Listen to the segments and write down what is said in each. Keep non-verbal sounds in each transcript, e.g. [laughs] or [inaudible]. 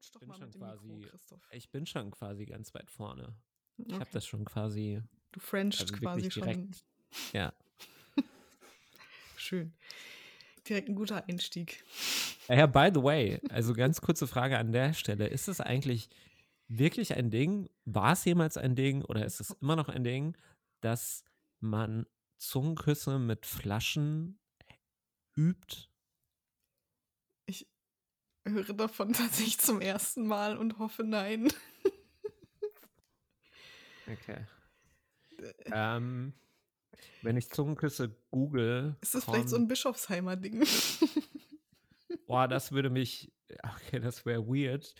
Knutsch doch mal mit dem quasi, Mikro, Christoph. ich bin schon quasi ganz weit vorne. Ich habe Okay. das schon quasi, Du frenchst also quasi wirklich schon. direkt. Ja. [laughs] Schön. Direkt ein guter Einstieg. Ja, by the way, also ganz kurze Frage an der Stelle. Ist es eigentlich wirklich ein Ding? War es jemals ein Ding oder ist es immer noch ein Ding, dass man Zungenküsse mit Flaschen übt? Höre davon [laughs] tatsächlich zum ersten Mal und hoffe nein. Okay. Ähm, wenn ich Zungenküsse google, Ist das vielleicht so ein Bischofsheimer Ding? [laughs] Boah, das würde mich. Okay, das wäre weird.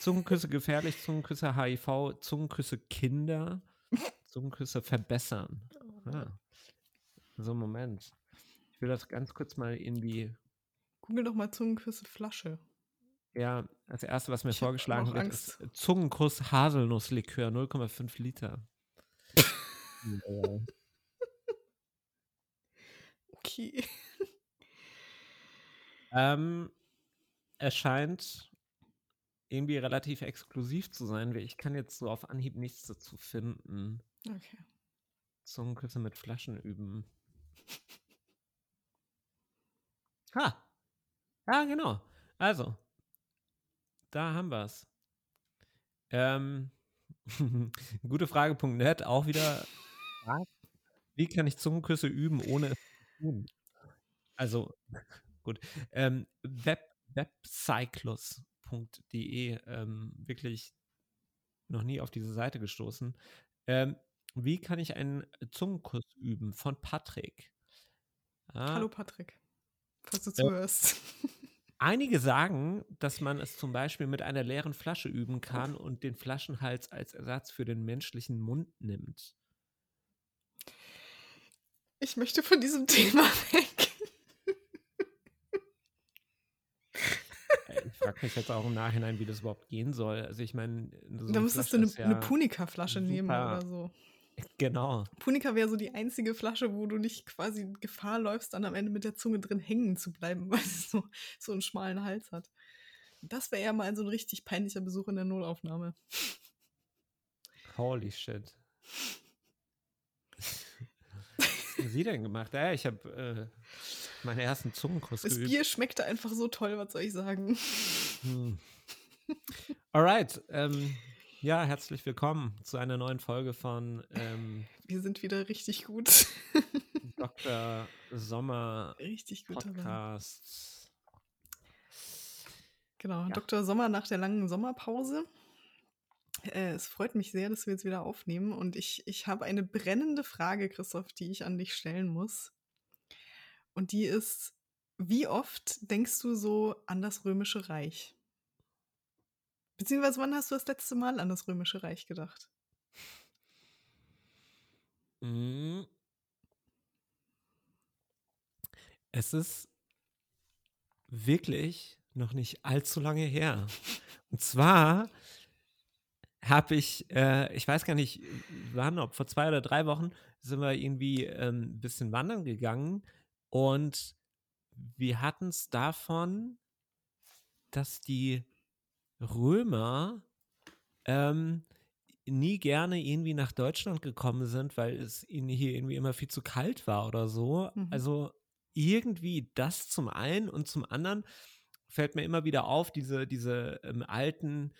Zungenküsse gefährlich, Zungenküsse HIV, Zungenküsse Kinder, [laughs] Zungenküsse verbessern. Ah. So, Moment. Ich will das ganz kurz mal irgendwie. Google doch mal Zungenküsse Flasche. Ja, als erstes, was mir Ich vorgeschlagen wird, Angst. ist Zungenkuss Haselnusslikör, 0,5 Liter. [laughs] Okay. Ähm, es scheint irgendwie relativ exklusiv zu sein. weil Ich kann jetzt so auf Anhieb nichts dazu finden. Okay. Zungenküsse mit Flaschen üben. Ha! Ja, genau. Also, da haben wir es. Ähm, [laughs] gute Frage.net auch wieder. Wie kann ich Zungenküsse üben, ohne es zu tun? Also, gut. Ähm, Web, webcyclus.de, ähm, wirklich noch nie auf diese Seite gestoßen. Ähm, wie kann ich einen Zungenkuss üben? Von Patrick. Ah, Hallo Patrick. Falls du Ja. zuhörst. [laughs] Einige sagen, dass man es zum Beispiel mit einer leeren Flasche üben kann und den Flaschenhals als Ersatz für den menschlichen Mund nimmt. Ich möchte von diesem [laughs] Thema weg. Ich frage mich jetzt auch im Nachhinein, wie das überhaupt gehen soll. Also ich meine, so da müsstest du eine, ist eine ja- Punika-Flasche nehmen oder so. Genau. Punika wäre so die einzige Flasche, wo du nicht quasi Gefahr läufst, dann am Ende mit der Zunge drin hängen zu bleiben, [laughs] weil es so, so einen schmalen Hals hat. Das wäre ja mal so ein richtig peinlicher Besuch in der Notaufnahme. Holy shit. Was haben Sie denn gemacht? Ja, ich habe äh, meinen ersten Zungenkuss Das geübt. Bier schmeckte einfach so toll, was soll ich sagen? Hm. Alright. Ähm, ja, herzlich willkommen zu einer neuen Folge von ähm, Wir sind wieder richtig gut. [laughs] Dr. Sommer richtig. Podcast. Genau, Ja. Dr. Sommer nach der langen Sommerpause. Äh, es freut mich sehr, dass wir jetzt wieder aufnehmen. Und ich, ich habe eine brennende Frage, Christoph, die ich an dich stellen muss. Und die ist, wie oft denkst du so an das Römische Reich? Beziehungsweise wann hast du das letzte Mal an das Römische Reich gedacht? Mm. Es ist wirklich noch nicht allzu lange her. Und zwar habe ich, äh, ich weiß gar nicht, wann, ob vor zwei oder drei Wochen sind wir irgendwie ähm, ein bisschen wandern gegangen und wir hatten es davon, dass die Römer ähm, nie gerne irgendwie nach Deutschland gekommen sind, weil es ihnen hier irgendwie immer viel zu kalt war oder so. Mhm. Also irgendwie das zum einen und zum anderen fällt mir immer wieder auf, diese, diese ähm, alten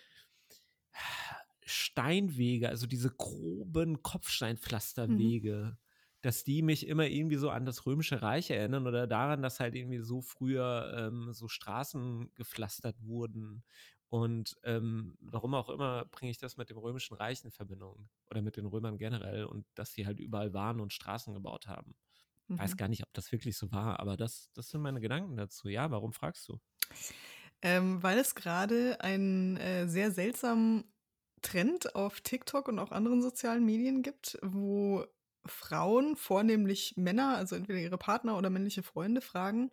Steinwege, also diese groben Kopfsteinpflasterwege, dass die mich immer irgendwie so an das Römische Reich erinnern oder daran, dass halt irgendwie so früher ähm, so Straßen gepflastert wurden. Und ähm, warum auch immer bringe ich das mit dem Römischen Reich in Verbindung oder mit den Römern generell und dass sie halt überall waren und Straßen gebaut haben. Weiß Mhm. gar nicht, ob das wirklich so war, aber das, das sind meine Gedanken dazu. Ja, warum fragst du? Ähm, weil es gerade einen äh, sehr seltsamen Trend auf TikTok und auch anderen sozialen Medien gibt, wo Frauen, vornehmlich Männer, also entweder ihre Partner oder männliche Freunde, fragen,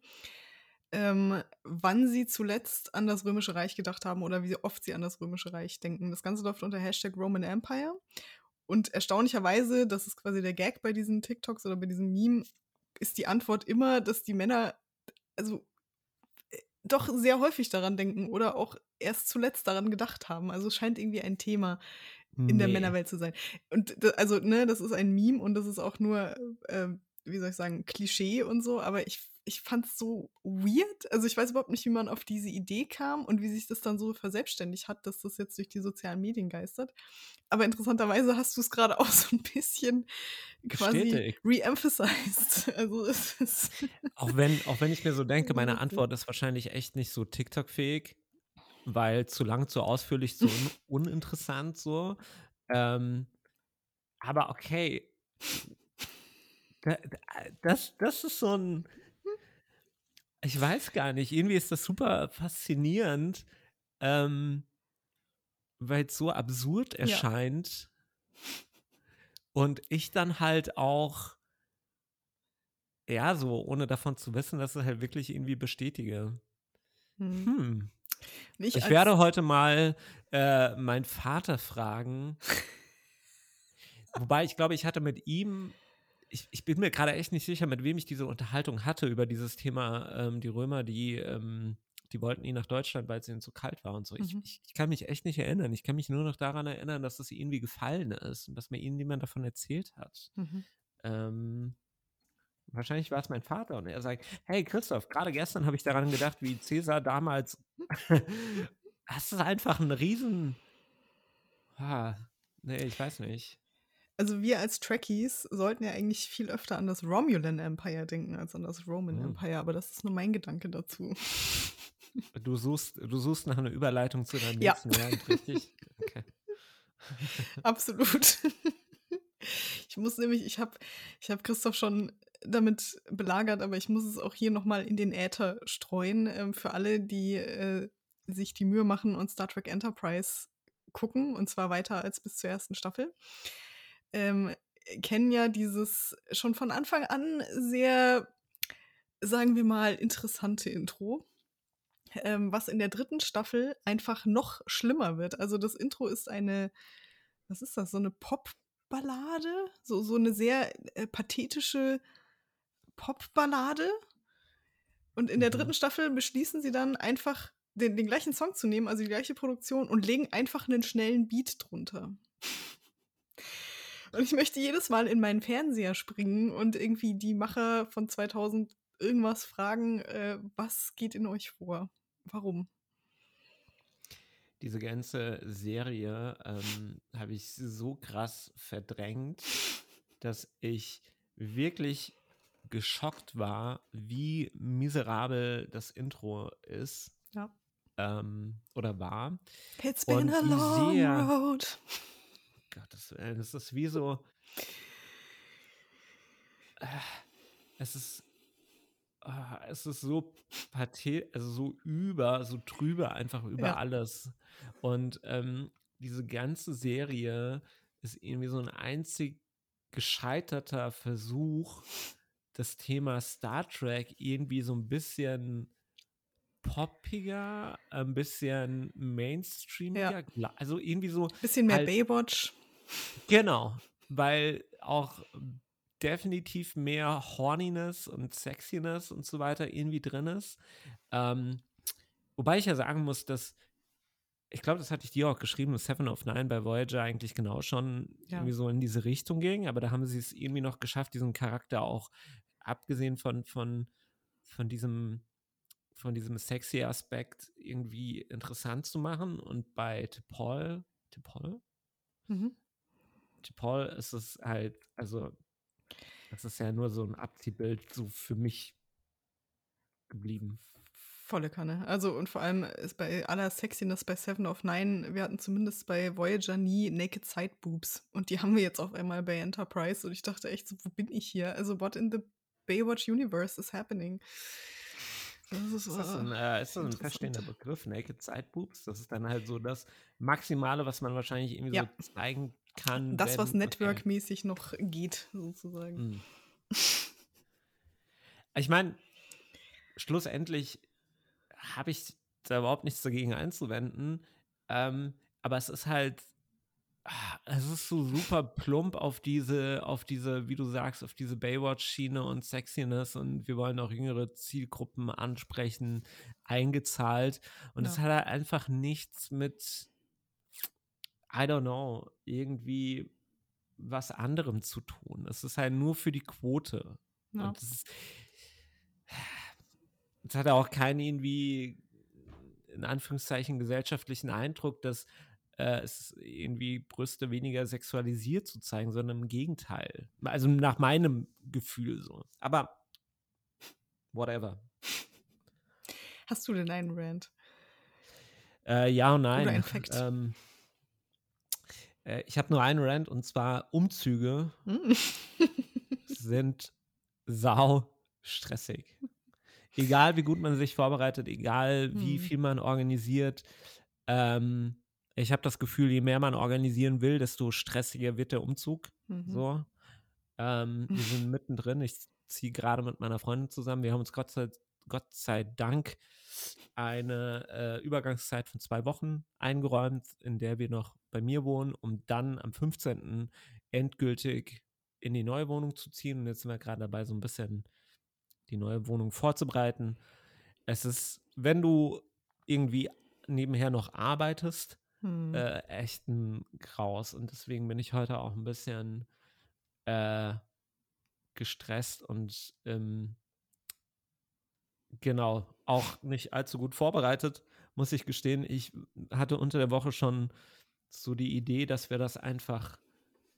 ähm, wann sie zuletzt an das Römische Reich gedacht haben oder wie oft sie an das Römische Reich denken. Das Ganze läuft unter Hashtag Roman Empire. Und erstaunlicherweise, das ist quasi der Gag bei diesen TikToks oder bei diesem Meme, ist die Antwort immer, dass die Männer, also doch sehr häufig daran denken oder auch erst zuletzt daran gedacht haben. Also es scheint irgendwie ein Thema in der Nee. Männerwelt zu sein. Und also, ne, das ist ein Meme und das ist auch nur, äh, wie soll ich sagen, Klischee und so, aber ich, ich fand es so weird. Also ich weiß überhaupt nicht, wie man auf diese Idee kam und wie sich das dann so verselbstständigt hat, dass das jetzt durch die sozialen Medien geistert. Aber interessanterweise hast du es gerade [laughs] auch so ein bisschen quasi re-emphasized. [laughs] Also es ist. Auch wenn, auch wenn ich mir so denke, meine. Antwort ist wahrscheinlich echt nicht so TikTok-fähig, weil zu lang, zu ausführlich, zu un [laughs] uninteressant so. Ähm, aber okay. Da, da, das, das ist so ein. Ich weiß gar nicht. Irgendwie ist das super faszinierend, ähm, weil es so absurd Ja. erscheint. Und ich dann halt auch, ja, so ohne davon zu wissen, dass es halt wirklich irgendwie bestätige. Hm. Hm. Nicht Ich werde heute mal äh, meinen Vater fragen. [laughs] Wobei ich glaube, ich hatte mit ihm, ich, ich bin mir gerade echt nicht sicher, mit wem ich diese Unterhaltung hatte über dieses Thema, ähm, die Römer, die, ähm, die wollten ihn nach Deutschland, weil es ihnen zu kalt war und so. Ich, Mhm. ich, ich kann mich echt nicht erinnern. Ich kann mich nur noch daran erinnern, dass es irgendwie gefallen ist und dass mir ihnen niemand davon erzählt hat. Mhm. Ähm, wahrscheinlich war es mein Vater und er sagt, hey Christoph, gerade gestern habe ich daran gedacht, wie Cäsar damals, [laughs] hast du einfach einen riesen, ah, nee, ich weiß nicht. Also wir als Trekkies sollten ja eigentlich viel öfter an das Romulan Empire denken als an das Roman Hm. Empire, aber das ist nur mein Gedanke dazu. [laughs] Du suchst, du suchst nach einer Überleitung zu deinem Ja. nächsten Rant, richtig? Okay. [laughs] Absolut. Ich muss nämlich, ich habe ich hab Christoph schon damit belagert, aber ich muss es auch hier nochmal in den Äther streuen ähm, für alle, die äh, sich die Mühe machen und Star Trek Enterprise gucken, und zwar weiter als bis zur ersten Staffel. Ähm, kennen ja dieses schon von Anfang an sehr, sagen wir mal, interessante Intro ähm, was in der dritten Staffel einfach noch schlimmer wird. Also das Intro ist eine, was ist das, so eine Popballade? So, so eine sehr äh, pathetische Popballade. Und in der Mhm. dritten Staffel beschließen sie dann einfach den, den gleichen Song zu nehmen, also die gleiche Produktion, und legen einfach einen schnellen Beat drunter. Und ich möchte jedes Mal in meinen Fernseher springen und irgendwie die Macher von 2000 irgendwas fragen, äh, was geht in euch vor? Warum? Diese ganze Serie ähm, habe ich so krass verdrängt, dass ich wirklich geschockt war, wie miserabel das Intro ist Ja. ähm, oder war. It's Und been a wie long road. Gottes Willen, es ist wie so. Äh, Es ist. ah, es ist so pathet, also so über, so trübe einfach über Ja. alles. Und ähm, diese ganze Serie ist irgendwie so ein einzig gescheiterter Versuch, das Thema Star Trek irgendwie so ein bisschen poppiger, ein bisschen mainstreamiger, gla- also irgendwie so Bisschen mehr halt- Baywatch. Genau, weil auch definitiv mehr Horniness und Sexiness und so weiter irgendwie drin ist. Ähm, wobei ich ja sagen muss, dass ich glaube, das hatte ich dir auch geschrieben, dass Seven of Nine bei Voyager eigentlich genau schon Ja. irgendwie so in diese Richtung ging, aber da haben sie es irgendwie noch geschafft, diesen Charakter auch abgesehen von, von, von diesem von diesem sexy Aspekt irgendwie interessant zu machen und bei T'Pol, T'Pol? Mhm. Paul ist es halt, also, das ist ja nur so ein Abziehbild so für mich geblieben. Volle Kanne. Also und vor allem ist bei aller Sexiness bei Seven of Nine, wir hatten zumindest bei Voyager nie Naked Side Boobs. Und die haben wir jetzt auf einmal bei Enterprise. Und ich dachte echt so, wo bin ich hier? Also what in the Baywatch Universe is happening? Das ist, Ist das ein, äh, äh, ist das ein feststehender Begriff, Naked Side Boobs? Das ist dann halt so das Maximale, was man wahrscheinlich irgendwie Ja. so zeigen kann. das, was wenn- okay. Network-mäßig noch geht, sozusagen. Hm. Ich meine, schlussendlich habe ich da überhaupt nichts dagegen einzuwenden. Ähm, aber es ist halt Ah, es ist so super plump auf diese, auf diese, wie du sagst, auf diese Baywatch-Schiene und Sexiness und wir wollen auch jüngere Zielgruppen ansprechen, eingezahlt. Und es Ja. hat halt einfach nichts mit, I don't know, irgendwie was anderem zu tun. Es ist halt nur für die Quote. Ja. Und es ist, es hat auch keinen irgendwie, in Anführungszeichen, gesellschaftlichen Eindruck, dass äh, es irgendwie Brüste weniger sexualisiert zu zeigen, sondern im Gegenteil. Also nach meinem Gefühl so. Aber whatever. Hast du denn einen Rant? Äh, ja und nein. Oder ein Fact? Ähm, äh, ich habe nur einen Rant und zwar Umzüge Hm. [laughs] sind sau stressig. Egal wie gut man sich vorbereitet, egal wie Hm. viel man organisiert. Ähm, ich habe das Gefühl, je mehr man organisieren will, desto stressiger wird der Umzug. Mhm. So. Ähm, wir sind [laughs] mittendrin. Ich ziehe gerade mit meiner Freundin zusammen. Wir haben uns Gott sei, Gott sei Dank eine äh, Übergangszeit von zwei Wochen eingeräumt, in der wir noch bei mir wohnen, um dann am 15. endgültig in die neue Wohnung zu ziehen. Und jetzt sind wir gerade dabei, so ein bisschen die neue Wohnung vorzubereiten. Es ist, wenn du irgendwie nebenher noch arbeitest, Hm. äh, echt ein Graus. Und deswegen bin ich heute auch ein bisschen äh, gestresst und ähm, genau, auch nicht allzu gut vorbereitet, muss ich gestehen. Ich hatte unter der Woche schon so die Idee, dass wir das einfach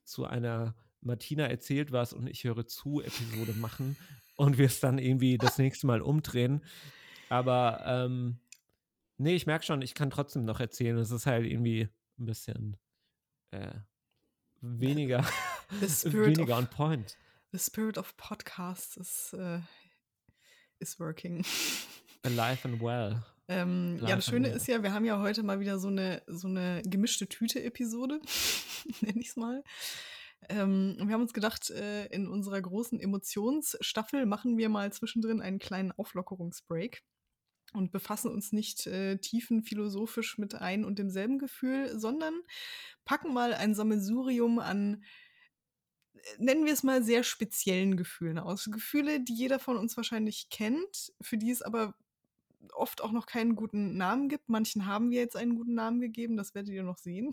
zu einer Martina erzählt was und ich höre zu Episode [laughs] machen und wir es dann irgendwie das nächste Mal umdrehen. Aber ähm, nee, ich merke schon, ich kann trotzdem noch erzählen. Es ist halt irgendwie ein bisschen äh, weniger, [laughs] weniger on point. the spirit of Podcasts is, äh, is working. [laughs] Alive and well. Ähm, ja, das Schöne ist ja, wir haben ja heute mal wieder so eine, so eine gemischte Tüte-Episode, [laughs] nenne ich es mal. Ähm, wir haben uns gedacht, äh, in unserer großen Emotionsstaffel machen wir mal zwischendrin einen kleinen Auflockerungsbreak und befassen uns nicht äh, tiefenphilosophisch mit ein und demselben Gefühl, sondern packen mal ein Sammelsurium an, nennen wir es mal, sehr speziellen Gefühlen aus. Gefühle, die jeder von uns wahrscheinlich kennt, für die es aber oft auch noch keinen guten Namen gibt. Manchen haben wir jetzt einen guten Namen gegeben, das werdet ihr noch sehen.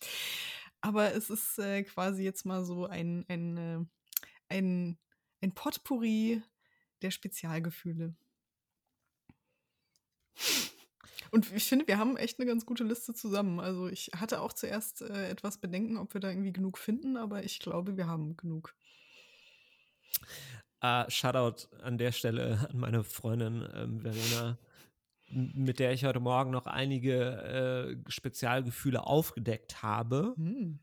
[laughs] Aber es ist äh, quasi jetzt mal so ein, ein, äh, ein, ein Potpourri der Spezialgefühle. Und ich finde, wir haben echt eine ganz gute Liste zusammen. Also ich hatte auch zuerst äh, etwas Bedenken, ob wir da irgendwie genug finden, aber ich glaube, wir haben genug. Uh, Shoutout an der Stelle an meine Freundin ähm, Verena, mit der ich heute Morgen noch einige äh, Spezialgefühle aufgedeckt habe. Hm.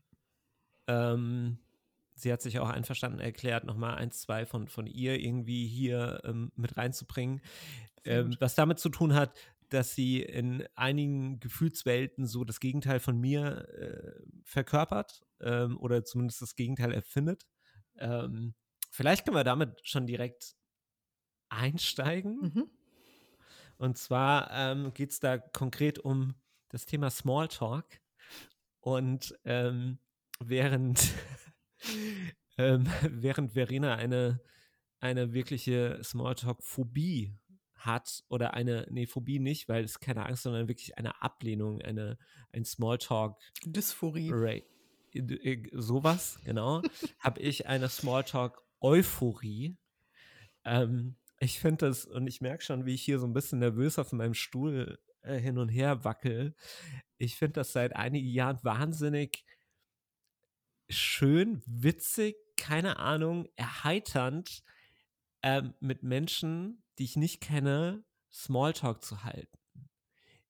Ähm, sie hat sich auch einverstanden erklärt, nochmal eins, zwei von, von ihr irgendwie hier ähm, mit reinzubringen. Ähm, was damit zu tun hat, dass sie in einigen Gefühlswelten so das Gegenteil von mir äh, verkörpert ähm, oder zumindest das Gegenteil erfindet. Ähm, vielleicht können wir damit schon direkt einsteigen. Mhm. Und zwar ähm, geht es da konkret um das Thema Smalltalk. Und ähm, während, [laughs] ähm, während Verena eine, eine wirkliche Smalltalk-Phobie hat, oder eine, nee, Phobie nicht, weil es keine Angst, sondern wirklich eine Ablehnung, eine, ein Smalltalk Dysphorie. Ray. Sowas, genau. [laughs] habe ich eine Smalltalk-Euphorie. Ähm, ich finde das, und ich merke schon, wie ich hier so ein bisschen nervös auf meinem Stuhl äh, hin und her wackel. Ich finde das seit einigen Jahren wahnsinnig schön, witzig, keine Ahnung, erheiternd, ähm, mit Menschen, die ich nicht kenne, Smalltalk zu halten.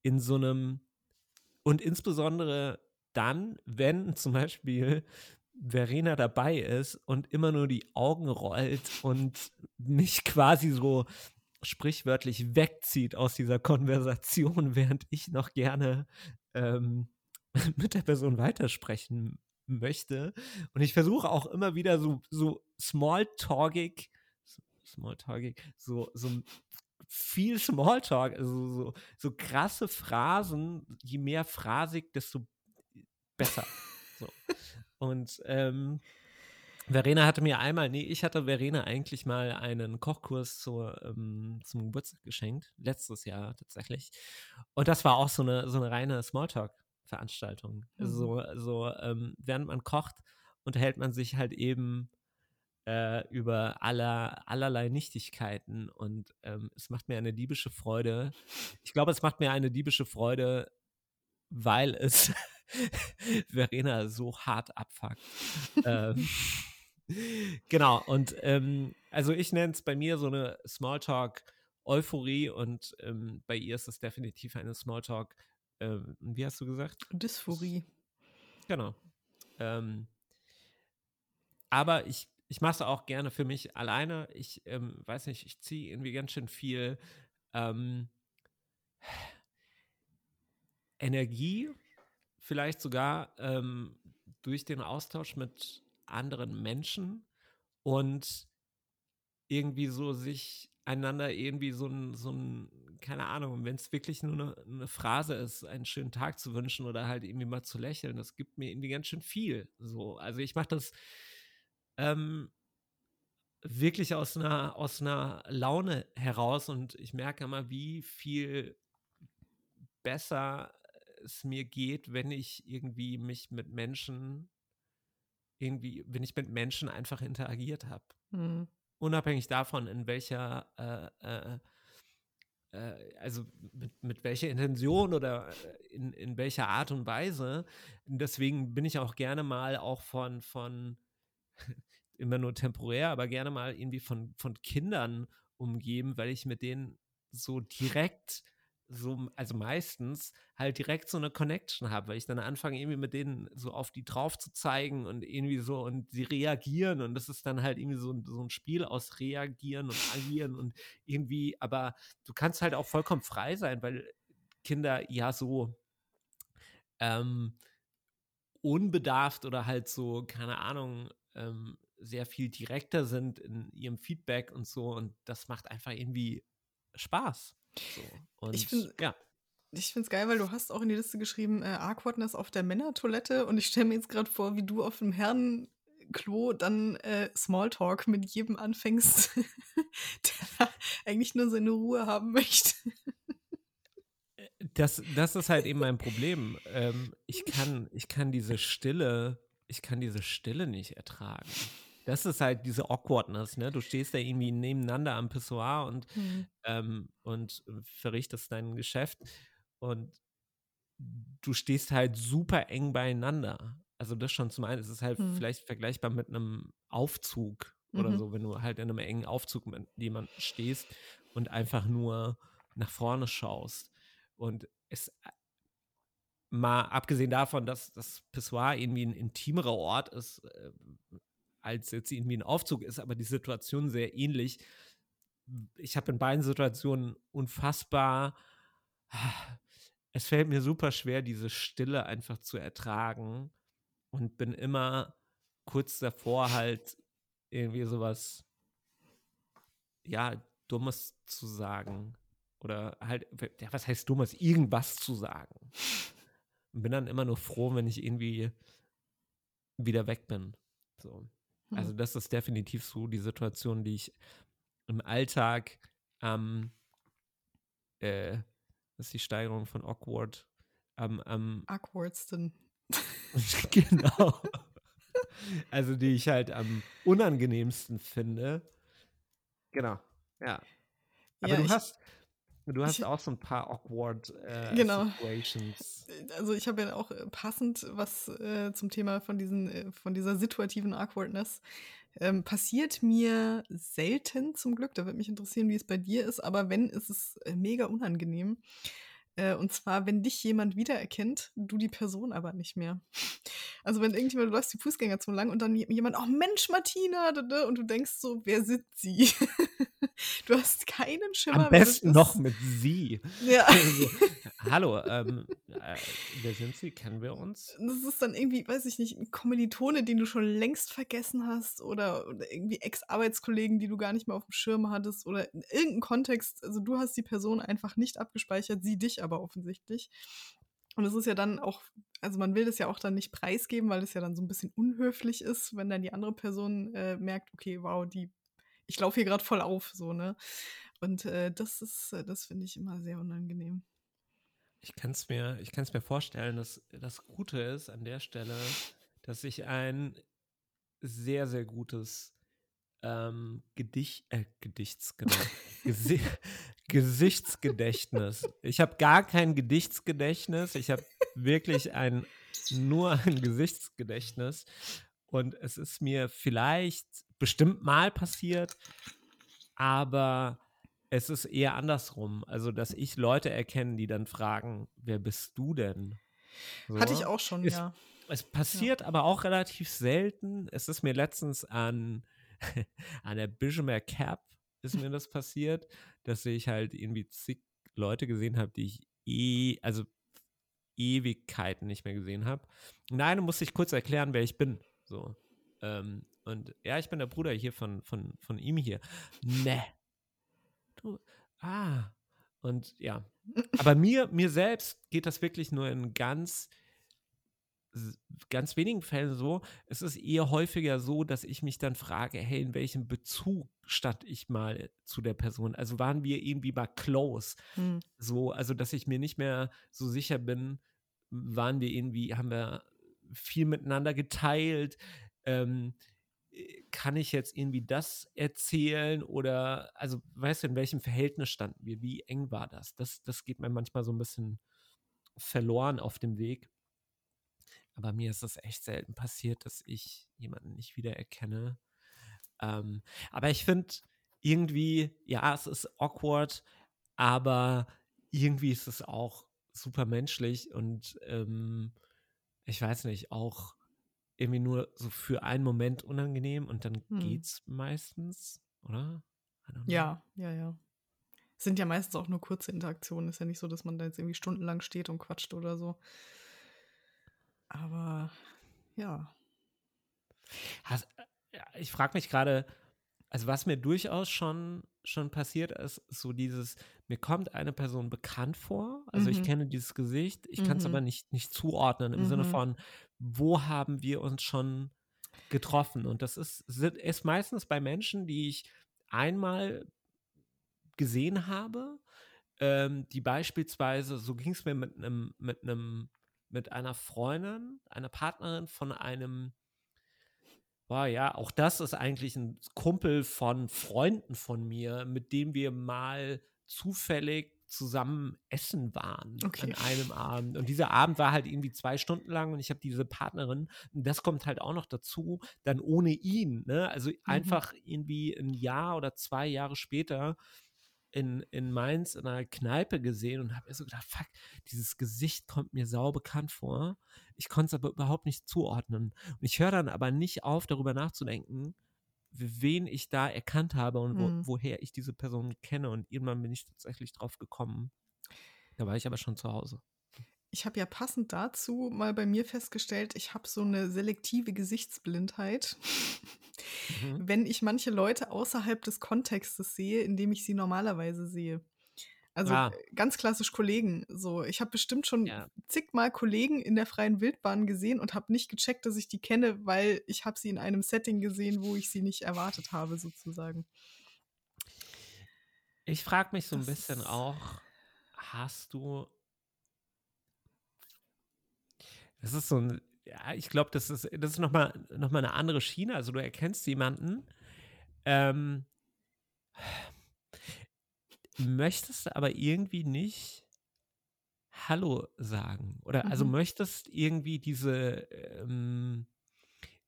In so einem, und insbesondere dann, wenn [laughs] zum Beispiel Verena dabei ist und immer nur die Augen rollt und mich quasi so sprichwörtlich wegzieht aus dieser Konversation, während ich noch gerne ähm, [laughs] mit der Person weitersprechen möchte. Und ich versuche auch immer wieder so, so smalltalkig, smalltalkig, so, so viel Smalltalk, also so, so krasse Phrasen, je mehr phrasig, desto besser. So. Und ähm, Verena hatte mir einmal, nee, ich hatte Verena eigentlich mal einen Kochkurs zur, ähm, zum Geburtstag geschenkt, letztes Jahr tatsächlich. Und das war auch so eine, so eine reine Smalltalk-Veranstaltung. Mhm. So, so ähm, während man kocht, unterhält man sich halt eben äh, über aller, allerlei Nichtigkeiten und ähm, es macht mir eine diebische Freude. Ich glaube, es macht mir eine diebische Freude, weil es [laughs] Verena so hart abfuckt. ähm, [laughs] genau, und ähm, also ich nenne es bei mir so eine Smalltalk-Euphorie und ähm, bei ihr ist es definitiv eine Smalltalk, ähm, wie hast du gesagt? Dysphorie. Genau. Ähm, aber ich, ich mache es auch gerne für mich alleine. Ich ähm, weiß nicht, ich ziehe irgendwie ganz schön viel ähm, Energie, vielleicht sogar ähm, durch den Austausch mit anderen Menschen und irgendwie so sich einander irgendwie so ein, so ein keine Ahnung, wenn es wirklich nur eine, eine, Phrase ist, einen schönen Tag zu wünschen oder halt irgendwie mal zu lächeln, das gibt mir irgendwie ganz schön viel. So, also ich mache das ähm, wirklich aus einer, aus einer Laune heraus und ich merke immer, wie viel besser es mir geht, wenn ich irgendwie mich mit Menschen irgendwie, wenn ich mit Menschen einfach interagiert habe. Mhm. Unabhängig davon, in welcher, äh, äh, äh, also mit, mit welcher Intention oder in, in welcher Art und Weise. Deswegen bin ich auch gerne mal auch von, von [laughs] immer nur temporär, aber gerne mal irgendwie von, von Kindern umgeben, weil ich mit denen so direkt so, also meistens halt direkt so eine Connection habe, weil ich dann anfange, irgendwie mit denen so auf die drauf zu zeigen und irgendwie so und sie reagieren und das ist dann halt irgendwie so, so ein Spiel aus reagieren und agieren und irgendwie, aber du kannst halt auch vollkommen frei sein, weil Kinder ja so ähm, unbedarft oder halt so, keine Ahnung, ähm, sehr viel direkter sind in ihrem Feedback und so und das macht einfach irgendwie Spaß. So. Und, ich finde ja. Ich finde es geil, weil du hast auch in die Liste geschrieben, äh, Awkwardness auf der Männertoilette und ich stelle mir jetzt gerade vor, wie du auf dem Herrenklo dann äh, Smalltalk mit jedem anfängst, [laughs] der eigentlich nur seine Ruhe haben möchte. Äh, das, das ist halt eben mein Problem. Ähm, ich, kann, ich kann diese Stille, ich kann diese Stille nicht ertragen. Das ist halt diese Awkwardness, ne? Du stehst da irgendwie nebeneinander am Pissoir und, Mhm. ähm, und verrichtest dein Geschäft und du stehst halt super eng beieinander. Also das schon zum einen, es ist halt Mhm. vielleicht vergleichbar mit einem Aufzug oder Mhm. so, wenn du halt in einem engen Aufzug mit jemandem stehst und einfach nur nach vorne schaust. Und es mal abgesehen davon, dass das Pissoir irgendwie ein intimerer Ort ist, äh, als jetzt irgendwie ein Aufzug ist, aber die Situation sehr ähnlich. Ich habe in beiden Situationen unfassbar, es fällt mir super schwer, diese Stille einfach zu ertragen und bin immer kurz davor halt irgendwie sowas, ja, Dummes zu sagen. Oder halt, ja, was heißt Dummes? Irgendwas zu sagen. Und bin dann immer nur froh, wenn ich irgendwie wieder weg bin. So. Also Hm. das ist definitiv so die Situation, die ich im Alltag am, äh, das ist die Steigerung von awkward, am, am Awkwardsten. [laughs] genau. Also die ich halt am unangenehmsten finde. Genau, ja. Aber Ja, du hast, du hast ich, auch so ein paar awkward äh, genau. Situations. Also ich habe ja auch äh, passend was äh, zum Thema von diesen, äh, von dieser situativen Awkwardness. Ähm, passiert mir selten zum Glück. Da würde mich interessieren, wie es bei dir ist. Aber wenn, ist es äh, mega unangenehm. Äh, und zwar, wenn dich jemand wiedererkennt, du die Person aber nicht mehr. Also wenn irgendjemand, du läufst die Fußgängerzone lang und dann jemand, oh Mensch, Martina, und du denkst so, wer sind sie? [laughs] du hast keinen Schimmer. Am besten noch mit sie. Ja. [laughs] Also, [laughs] hallo, ähm, äh, wer sind Sie? Kennen wir uns? Das ist dann irgendwie, weiß ich nicht, ein Kommilitone, den du schon längst vergessen hast oder, oder irgendwie Ex-Arbeitskollegen, die du gar nicht mehr auf dem Schirm hattest oder in irgendeinem Kontext. Also du hast die Person einfach nicht abgespeichert, sie dich aber offensichtlich. Und es ist ja dann auch also, man will das ja auch dann nicht preisgeben, weil es ja dann so 'n bisschen unhöflich ist, wenn dann die andere Person, äh, merkt: „Okay, wow, die ich laufe hier grad voll auf“, so, ne? Und, äh, das ist äh, das finde ich immer sehr unangenehm. Ich kann's mir ich kann's mir vorstellen, dass das Gute ist an der Stelle, dass ich ein sehr, sehr gutes, ähm, Gedich äh, Gedichts genau, Gesi [laughs] Gesichtsgedächtnis. Ich habe gar kein Gedichtsgedächtnis. Ich habe wirklich ein nur ein Gesichtsgedächtnis. Und es ist mir vielleicht bestimmt mal passiert, aber es ist eher andersrum. Also, dass ich Leute erkenne, die dann fragen: „Wer bist du denn?“ Hatte ich So. auch schon, Es ja. es Ja. passiert aber auch relativ selten. Es ist mir letztens an [laughs] an der Bischoffer Cap ist mir das passiert, dass ich halt irgendwie zig Leute gesehen habe, die ich eh also Ewigkeiten nicht mehr gesehen habe. Eine musste ich kurz erklären, wer ich bin, so. Ähm, und: „Ja, ich bin der Bruder hier von von von ihm hier.“ „Ne. Du ah.“ Und ja. Aber mir mir selbst geht das wirklich nur in ganz ganz wenigen Fällen so. Es ist eher häufiger so, dass ich mich dann frage: „Hey, in welchem Bezug stand ich mal zu der Person?“ Also, waren wir irgendwie mal close? Mhm. So, also, dass ich mir nicht mehr so sicher bin, waren wir irgendwie haben wir viel miteinander geteilt? Ähm, äh, kann ich jetzt irgendwie das erzählen oder also, weißt du, in welchem Verhältnis standen wir? Wie eng war das? Das das geht mir manchmal so 'n bisschen verloren auf dem Weg. Aber mir ist das echt selten passiert, dass ich jemanden nicht wiedererkenne. Ähm, aber ich finde irgendwie ja, es ist awkward, aber irgendwie ist es auch super menschlich und, ähm, ich weiß nicht, auch irgendwie nur so für einen Moment unangenehm und dann Mhm. geht's meistens, oder? Ja, ja, ja. Sind ja meistens auch nur kurze Interaktionen. Ist ja nicht so, dass man da jetzt irgendwie stundenlang steht und quatscht oder so. Aber ja. Has äh, ich frage mich grade also, was mir durchaus schon schon passiert ist, so dieses mir kommt eine Person bekannt vor. Also, ich Mhm. kenne dieses Gesicht, ich kann's aber Mhm. nicht nicht zuordnen im Sinne Mhm. von: „Wo haben wir uns schon getroffen?“ Und das ist ist meistens bei Menschen, die ich einmal gesehen habe, ähm, die beispielsweise so ging's mir mit 'nem mit 'nem mit einer Freundin, einer Partnerin von einem boah, ja, auch das ist eigentlich 'n Kumpel von Freunden von mir, mit dem wir mal zufällig zusammen essen waren an Okay. einem Abend. Und dieser Abend war halt irgendwie 2 Stunden lang und ich habe diese Partnerin und das kommt halt auch noch dazu, dann ohne ihn, ne? Also, Mhm. einfach irgendwie 'n Jahr oder 2 Jahre später in in Mainz in 'ner Kneipe gesehen und habe mir so gedacht: „Fuck, dieses Gesicht kommt mir saubekannt vor.“ Ich konnte es aber überhaupt nicht zuordnen. Und ich höre dann aber nicht auf, darüber nachzudenken, wen ich da erkannt habe und wo Mhm. woher ich diese Person kenne. Und irgendwann bin ich tatsächlich drauf gekommen. Da war ich aber schon zu Hause. Ich habe ja passend dazu mal bei mir festgestellt, ich habe so 'ne selektive Gesichtsblindheit. Mhm. Wenn ich manche Leute außerhalb des Kontextes sehe, in dem ich sie normalerweise sehe. Also, Ah. ganz klassisch Kollegen so. Ich habe bestimmt schon Ja. zigmal Kollegen in der freien Wildbahn gesehen und habe nicht gecheckt, dass ich die kenne, weil ich habe sie in einem Setting gesehen, wo ich sie nicht erwartet habe sozusagen. Ich frage mich so 'n Das bisschen auch, hast du Es ist so 'n ja, ich glaube, das ist das ist noch mal noch mal 'ne andere Schiene. Also, du erkennst jemanden, ähm möchtest aber irgendwie nicht Hallo sagen oder also, Mhm. möchtest irgendwie diese, ähm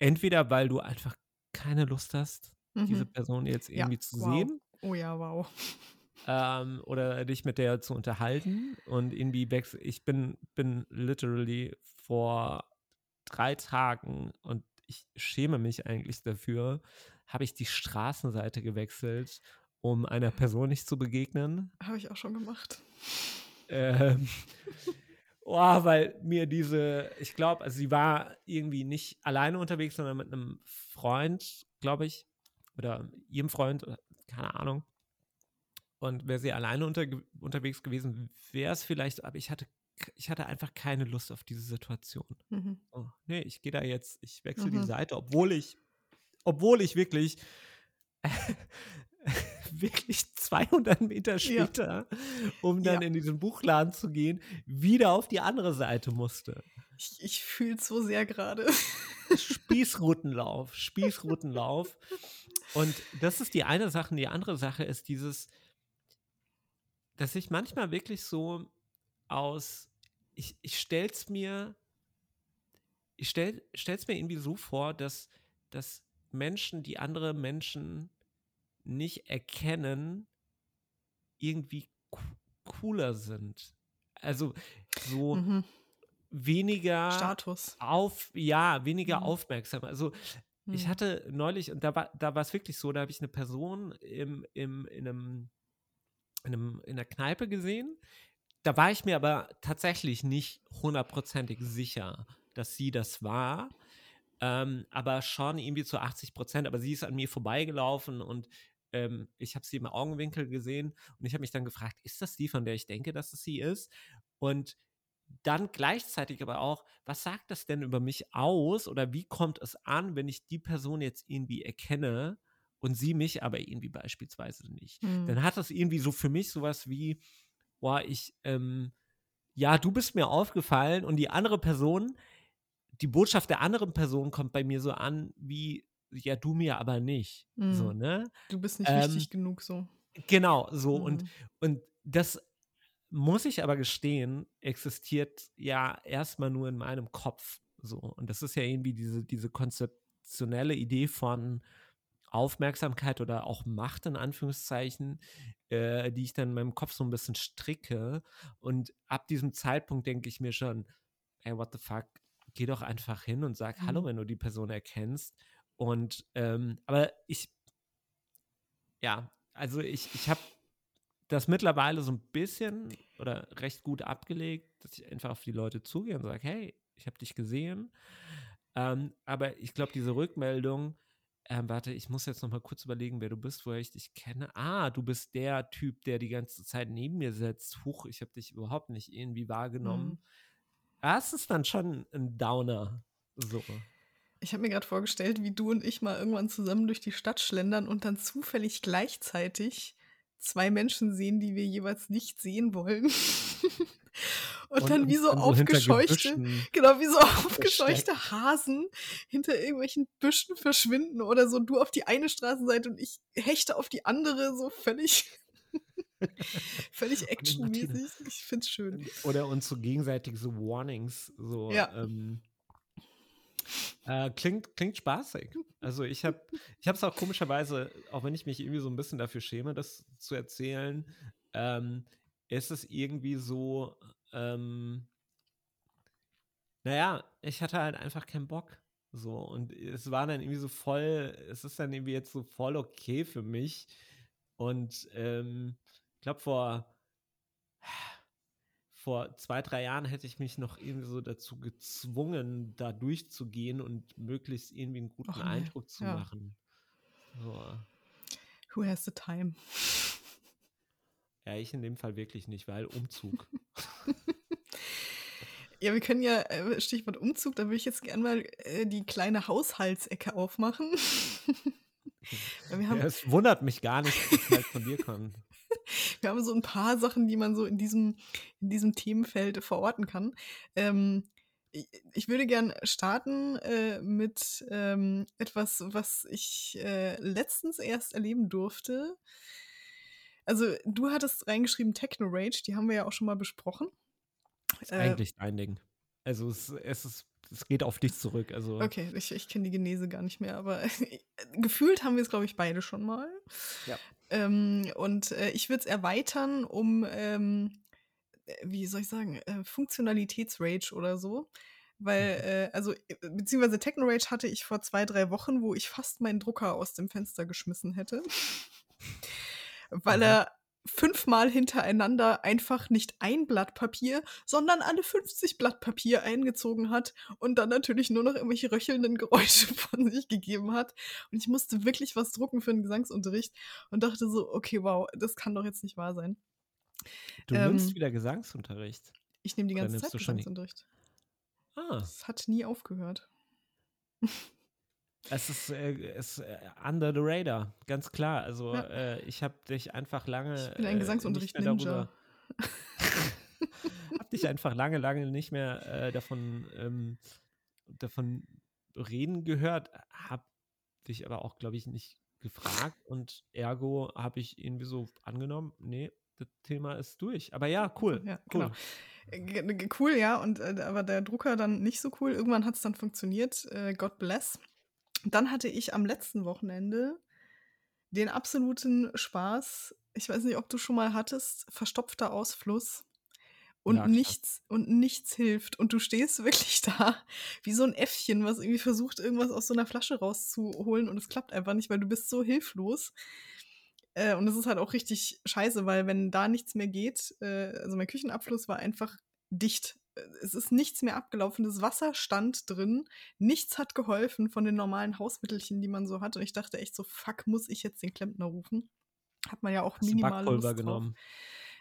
entweder weil du einfach keine Lust hast, diese Mhm. Person jetzt Ja, irgendwie zu wow. sehen Oh ja, wow. Ähm, oder dich mit der zu unterhalten und irgendwie ich bin bin literally vor 3 Tagen und ich schäme mich eigentlich dafür, habe ich die Straßenseite gewechselt, um einer Person nicht zu begegnen. Habe ich auch schon gemacht. Ähm, [laughs] oh, weil mir diese ich glaube also, sie war irgendwie nicht alleine unterwegs, sondern mit 'nem Freund, glaube ich, oder ihrem Freund oder keine Ahnung. Und wäre sie alleine unter unterwegs gewesen, wäre es vielleicht aber ich hatte ich hatte einfach keine Lust auf diese Situation. Mhm. Oh, nee, ich gehe da jetzt, ich wechsle die Mhm. Seite, obwohl ich, obwohl ich wirklich, [laughs] wirklich 200 Meter Ja. später, um dann Ja. in diesen Buchladen zu gehen, wieder auf die andere Seite musste. Ich ich fühle es so sehr gerade. Spießrutenlauf, [laughs] Spießrutenlauf. Und das ist die eine Sache. Und die andere Sache ist dieses, dass ich manchmal wirklich so aus, ich, ich stell's mir, ich stell, stell's mir irgendwie so vor, dass, dass Menschen, die andere Menschen nicht erkennen, irgendwie co- cooler sind. Also so Mhm. weniger Status. auf, ja, weniger Mhm. aufmerksam. Also ich Mhm. hatte neulich, und da war da war es wirklich so, da habe ich eine Person im, im, in einem, in einem, in einer Kneipe gesehen. Da war ich mir aber tatsächlich nicht hundertprozentig sicher, dass sie das war. Ähm, aber schon irgendwie zu 80 Prozent. Aber sie ist an mir vorbeigelaufen und ähm, ich habe sie im Augenwinkel gesehen und ich habe mich dann gefragt, ist das die, von der ich denke, dass es sie ist? Und dann gleichzeitig aber auch, was sagt das denn über mich aus oder wie kommt es an, wenn ich die Person jetzt irgendwie erkenne und sie mich aber irgendwie beispielsweise nicht? Mhm. Dann hat das irgendwie so für mich sowas wie, boah, ich, ähm, ja, du bist mir aufgefallen und die andere Person, die Botschaft der anderen Person kommt bei mir so an wie, ja, du mir aber nicht. So, Mhm. ne? Du bist nicht Ähm, wichtig genug so. Genau, so. Und, Mhm. und das muss ich aber gestehen, existiert ja erstmal nur in meinem Kopf. So. Und das ist ja irgendwie diese, diese konzeptionelle Idee von Aufmerksamkeit oder auch Macht in Anführungszeichen, äh, die ich dann in meinem Kopf so ein bisschen stricke. Und ab diesem Zeitpunkt denke ich mir schon, ey, what the fuck, geh doch einfach hin und sag Hallo, Mhm. wenn du die Person erkennst. Und ähm, aber ich, ja, also ich, ich habe das mittlerweile so ein bisschen oder recht gut abgelegt, dass ich einfach auf die Leute zugehe und sage, hey, ich habe dich gesehen. Ähm, aber ich glaube, diese Rückmeldung, ähm, warte, ich muss jetzt noch mal kurz überlegen, wer du bist, woher ich dich kenne. Ah, du bist der Typ, der die ganze Zeit neben mir sitzt. Huch, ich habe dich überhaupt nicht irgendwie wahrgenommen. Mhm. Das ist dann schon ein Downer. So. Ich habe mir gerade vorgestellt, wie du und ich mal irgendwann zusammen durch die Stadt schlendern und dann zufällig gleichzeitig zwei Menschen sehen, die wir jeweils nicht sehen wollen. [laughs] und, dann wie so dann aufgescheuchte, genau, wie so aufgescheuchte Hasen hinter irgendwelchen Büschen verschwinden oder so. Du auf die eine Straßenseite und ich hechte auf die andere, so völlig, [laughs] völlig actionmäßig. Ich find's schön. Oder uns so gegenseitig so Warnings, so Ja. ähm, äh, klingt, klingt spaßig. Also ich habe [laughs] ich habe es auch komischerweise, auch wenn ich mich irgendwie so ein bisschen dafür schäme, das zu erzählen, ähm, ist es irgendwie so, ähm, naja, ich hatte halt einfach keinen Bock. So, und es war dann irgendwie so voll, es ist dann irgendwie jetzt so voll okay für mich. Und ähm, ich glaube, vor, vor zwei, drei Jahren hätte ich mich noch irgendwie so dazu gezwungen, da durchzugehen und möglichst irgendwie einen guten Och nee, Eindruck zu ja. machen. So. Who has the time? Ja, ich in dem Fall wirklich nicht, weil Umzug. [laughs] [laughs] Ja, wir können ja, äh, Stichwort Umzug, da würde ich jetzt gerne mal äh, die kleine Haushaltsecke aufmachen. [laughs] Weil wir, haben, Ja, es wundert mich gar nicht, dass es halt von dir kommt. wir haben so ein paar Sachen, die man so in diesem, in diesem Themenfeld verorten kann. Ähm, ich, ich würde gern starten äh, mit ähm, etwas, was ich äh, letztens erst erleben durfte. Also, du hattest reingeschrieben Techno Rage, die haben wir ja auch schon mal besprochen. Ist Äh, eigentlich dein Ding. Also es, es, ist, es geht auf dich zurück. Also Okay, ich, ich kenne die Genese gar nicht mehr, aber [laughs] gefühlt haben wir es, glaube ich, beide schon mal. Ja. Ähm, und äh, ich würde es erweitern um, ähm, äh, wie soll ich sagen, äh, Funktionalitätsrage oder so. Weil, äh, also, äh, beziehungsweise Techno-Rage hatte ich vor zwei, drei Wochen, wo ich fast meinen Drucker aus dem Fenster geschmissen hätte. Weil Mhm. er fünfmal hintereinander einfach nicht ein Blatt Papier, sondern alle 50 Blatt Papier eingezogen hat und dann natürlich nur noch irgendwelche röchelnden Geräusche [laughs] von sich gegeben hat. Und ich musste wirklich was drucken für den Gesangsunterricht und dachte so, okay, wow, das kann doch jetzt nicht wahr sein. du ähm, nimmst wieder Gesangsunterricht. Ich nehme die ganze Zeit Gesangsunterricht. Ah, Es hat nie aufgehört. [laughs] es ist, äh, es äh, under the radar, ganz klar. Also Ja. äh, ich habe dich einfach lange. Ich bin ein äh, Gesangsunterricht nicht mehr Ninja. [laughs] hab dich einfach lange, lange nicht mehr äh, davon, ähm, davon reden gehört, hab dich aber auch, glaube ich, nicht gefragt und ergo habe ich irgendwie so angenommen, nee, das Thema ist durch. Aber ja, cool. Ja, cool. genau. Ge- ge- Cool, ja, und aber der Drucker dann nicht so cool. Irgendwann hat es dann funktioniert. God bless. Dann hatte ich am letzten Wochenende den absoluten Spaß. Ich weiß nicht, ob du schon mal hattest, verstopfter Ausfluss. Und Ja, nichts und nichts hilft. Und du stehst [laughs] wirklich da wie so ein Äffchen, was irgendwie versucht, irgendwas aus so einer Flasche rauszuholen und es klappt einfach nicht, weil du bist so hilflos. Äh, und das ist halt auch richtig scheiße, weil wenn da nichts mehr geht, äh, also mein Küchenabfluss war einfach dicht. Es ist nichts mehr abgelaufen, das Wasser stand drin, nichts hat geholfen von den normalen Hausmittelchen, die man so hat. Und ich dachte echt so, fuck, muss ich jetzt den Klempner rufen? Hat man ja auch Hast minimal Backpulver Lust drauf. genommen?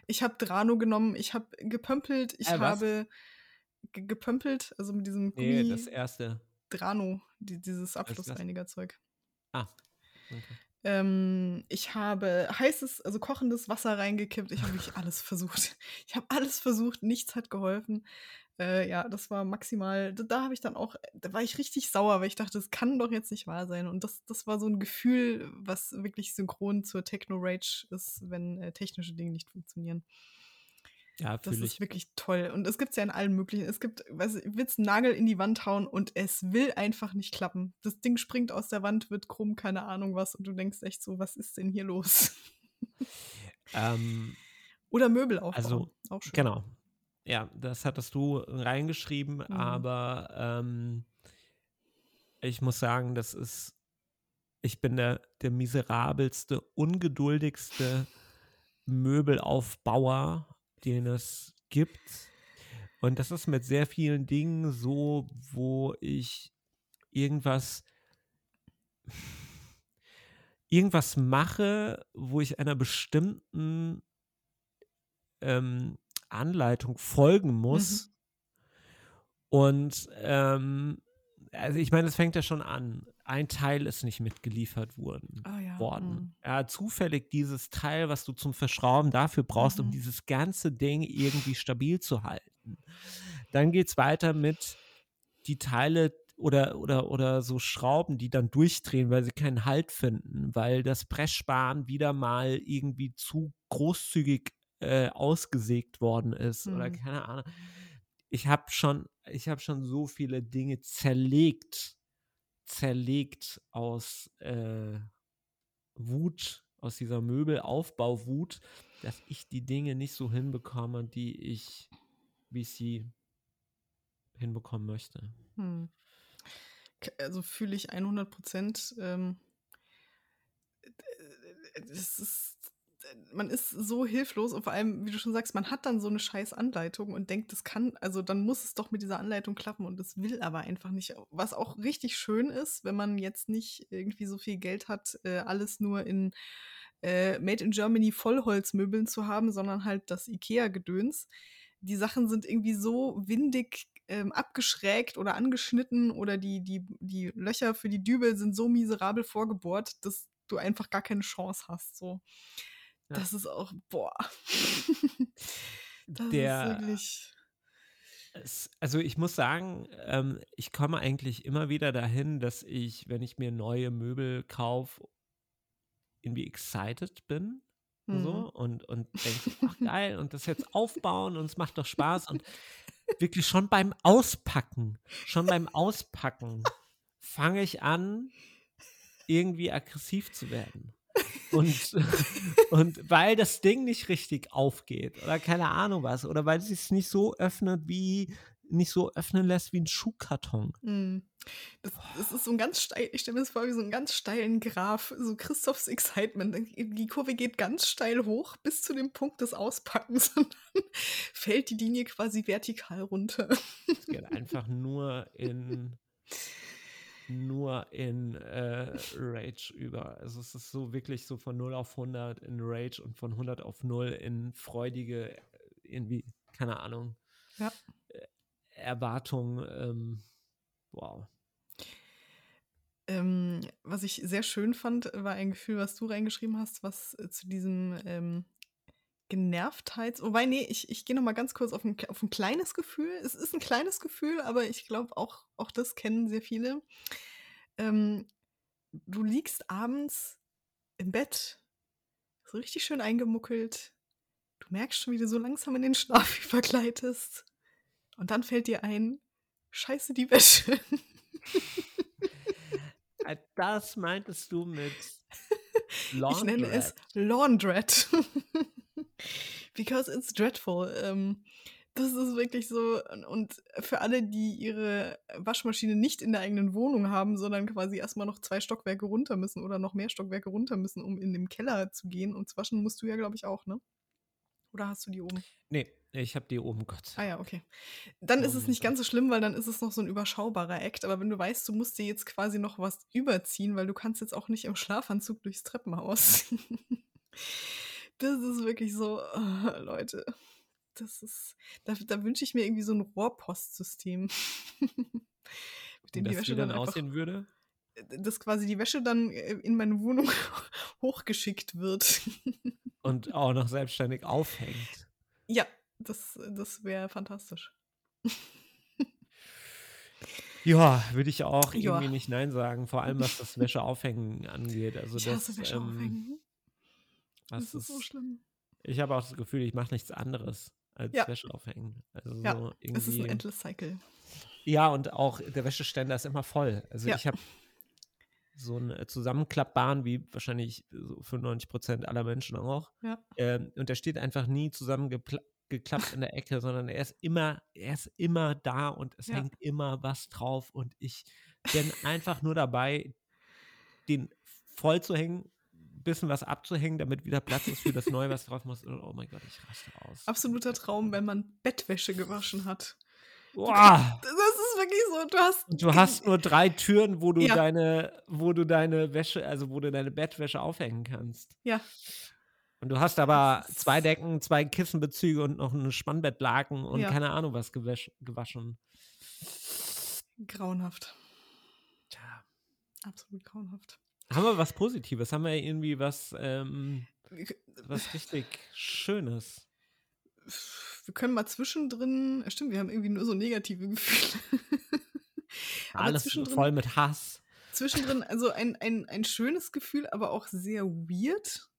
Ich habe Drano genommen, ich habe gepömpelt, ich Äh, habe ge gepömpelt, also mit diesem Nee, Gummi das erste. Drano, die, dieses? Abflussreinigerzeug. Ah. Okay. Ähm, ich habe heißes, also kochendes Wasser reingekippt. Ich habe wirklich [laughs] alles versucht. Ich habe alles versucht, nichts hat geholfen. Äh, ja, das war maximal. Da, da habe ich dann auch, da war ich richtig sauer, weil ich dachte, das kann doch jetzt nicht wahr sein. Und das, das war so ein Gefühl, was wirklich synchron zur Techno-Rage ist, wenn äh, technische Dinge nicht funktionieren. Ja, Das ist ich. wirklich toll. Und es gibt es ja in allen möglichen. Es gibt, weiß ich, willst einen Nagel in die Wand hauen und es will einfach nicht klappen. Das Ding springt aus der Wand, wird krumm, keine Ahnung was. Und du denkst echt so, was ist denn hier los? Ähm, [laughs] Oder Möbel aufbauen. Also, auch schön. Genau. Ja, das hattest du reingeschrieben, Mhm. aber ähm, ich muss sagen, das ist, ich bin der, der miserabelste, ungeduldigste [laughs] Möbelaufbauer, den es gibt. Und das ist mit sehr vielen Dingen so, wo ich irgendwas irgendwas mache, wo ich einer bestimmten ähm, Anleitung folgen muss. Und ähm, also ich meine, es fängt ja schon an. Ein Teil ist nicht mitgeliefert worden. Ah ja. worden. mhm. Ja, zufällig dieses Teil, was du zum Verschrauben dafür brauchst, um Mhm. dieses ganze Ding irgendwie stabil zu halten. Dann geht es weiter mit die Teile oder, oder, oder so Schrauben, die dann durchdrehen, weil sie keinen Halt finden, weil das Pressspan wieder mal irgendwie zu großzügig äh, ausgesägt worden ist oder Mhm. keine Ahnung. Ich habe schon, ich habe schon so viele Dinge zerlegt, zerlegt aus äh, Wut, aus dieser Möbelaufbauwut, dass ich die Dinge nicht so hinbekomme, die ich, wie ich sie hinbekommen möchte. Hm. Also fühle ich 100 Prozent. Ähm, äh, das ist, man ist so hilflos und vor allem, wie du schon sagst, man hat dann so eine scheiß Anleitung und denkt, das kann, also dann muss es doch mit dieser Anleitung klappen und das will aber einfach nicht. Was auch richtig schön ist, wenn man jetzt nicht irgendwie so viel Geld hat, äh, alles nur in äh, Made in Germany Vollholzmöbeln zu haben, sondern halt das IKEA-Gedöns. Die Sachen sind irgendwie so windig ähm, abgeschrägt oder angeschnitten oder die, die, die Löcher für die Dübel sind so miserabel vorgebohrt, dass du einfach gar keine Chance hast. So. Ja. Das ist auch, boah. das Der- ist wirklich. Es, also ich muss sagen, ähm, ich komme eigentlich immer wieder dahin, dass ich, wenn ich mir neue Möbel kaufe, irgendwie excited bin. Mhm. So, und, und denke, ach [laughs] geil, und das jetzt aufbauen und es macht doch Spaß. Und wirklich schon beim Auspacken, schon beim Auspacken fange ich an, irgendwie aggressiv zu werden. Und, [laughs] und weil das Ding nicht richtig aufgeht oder keine Ahnung was, oder weil es sich nicht so öffnet wie, nicht so öffnen lässt wie ein Schuhkarton. Mm. Das, das ist so ein ganz steil, ich stelle mir das vor wie so einen ganz steilen Graph, so Christophs Excitement. Die Kurve geht ganz steil hoch bis zu dem Punkt des Auspackens [laughs] und dann fällt die Linie quasi vertikal runter. Es geht einfach nur in nur in äh, Rage über. Also es ist so wirklich so von 0 auf 100 in Rage und von 100 auf 0 in freudige, äh, irgendwie, keine Ahnung. Ja. äh, Erwartung. Ähm, wow. Ähm, was ich sehr schön fand, war ein Gefühl, was du reingeschrieben hast, was äh, zu diesem ähm, Genervtheits. Wobei, nee, ich, ich gehe noch mal ganz kurz auf ein, auf ein kleines Gefühl. Es ist ein kleines Gefühl, aber ich glaube, auch, auch das kennen sehr viele. Ähm, du liegst abends im Bett, so richtig schön eingemuckelt. Du merkst schon, wie du so langsam in den Schlaf [laughs] übergleitest. Und dann fällt dir ein, scheiße, die Wäsche. Äh, Das meintest du mit [laughs] Ich nenne es Laundrette. [laughs] Because it's dreadful. Ähm, das ist wirklich so. Und für alle, die ihre Waschmaschine nicht in der eigenen Wohnung haben, sondern quasi erstmal noch zwei Stockwerke runter müssen oder noch mehr Stockwerke runter müssen, um in den Keller zu gehen und zu waschen, musst du ja, glaube ich, auch, ne? Oder hast du die oben? Nee, ich habe die oben, Gott. Ah ja, okay. Dann ist es nicht ganz so schlimm, weil dann ist es noch so ein überschaubarer Act. Aber wenn du weißt, du musst dir jetzt quasi noch was überziehen, weil du kannst jetzt auch nicht im Schlafanzug durchs Treppenhaus. [laughs] das ist wirklich so, [laughs] Leute. Das ist, da, da wünsche ich mir irgendwie so ein Rohrpostsystem. [laughs] Mit dem die Wie das Wäsche wie dann dann aussehen würde? dass quasi die Wäsche dann äh, in meine Wohnung [laughs] hochgeschickt wird. Und auch noch selbstständig aufhängt. ja, das, das wäre fantastisch. Ja, würde ich auch Ja. irgendwie nicht Nein sagen, vor allem was das Wäscheaufhängen angeht. Also Ich das, hasse Wäsche ähm, aufhängen. Das ist so ist, schlimm. ich habe auch das Gefühl, ich mache nichts anderes als Ja. Wäsche aufhängen. Also Ja, so Es ist ein irgendwie. endless cycle. Ja, und auch der Wäscheständer ist immer voll. Also Ja. ich habe so einen äh, zusammenklappbaren, wie wahrscheinlich so 95 Prozent aller Menschen auch. Ja. Ähm, und der steht einfach nie zusammengeklappt in der Ecke, sondern er ist immer, er ist immer da und es Ja. hängt immer was drauf. Und ich bin einfach nur dabei, den voll zu hängen, bisschen was abzuhängen, damit wieder Platz ist für das Neue, was drauf muss. Oh mein Gott, ich raste aus. Absoluter Traum, wenn man Bettwäsche gewaschen hat. Boah. Das ist wirklich so, du hast. Und du hast nur drei Türen, wo du Ja. deine, wo du deine Wäsche, also wo du deine Bettwäsche aufhängen kannst. Ja. Und du hast aber zwei Decken, zwei Kissenbezüge und noch ein Spannbettlaken und Ja. keine Ahnung was gewäsch, gewaschen. Grauenhaft. Tja. Absolut grauenhaft. Haben wir was Positives? Haben wir irgendwie was, ähm, Wir, was richtig Schönes? wir können mal zwischendrin. Stimmt, wir haben irgendwie nur so negative [laughs] Gefühle. Alles voll mit Hass. zwischendrin, also ein, ein, ein schönes Gefühl, aber auch sehr weird.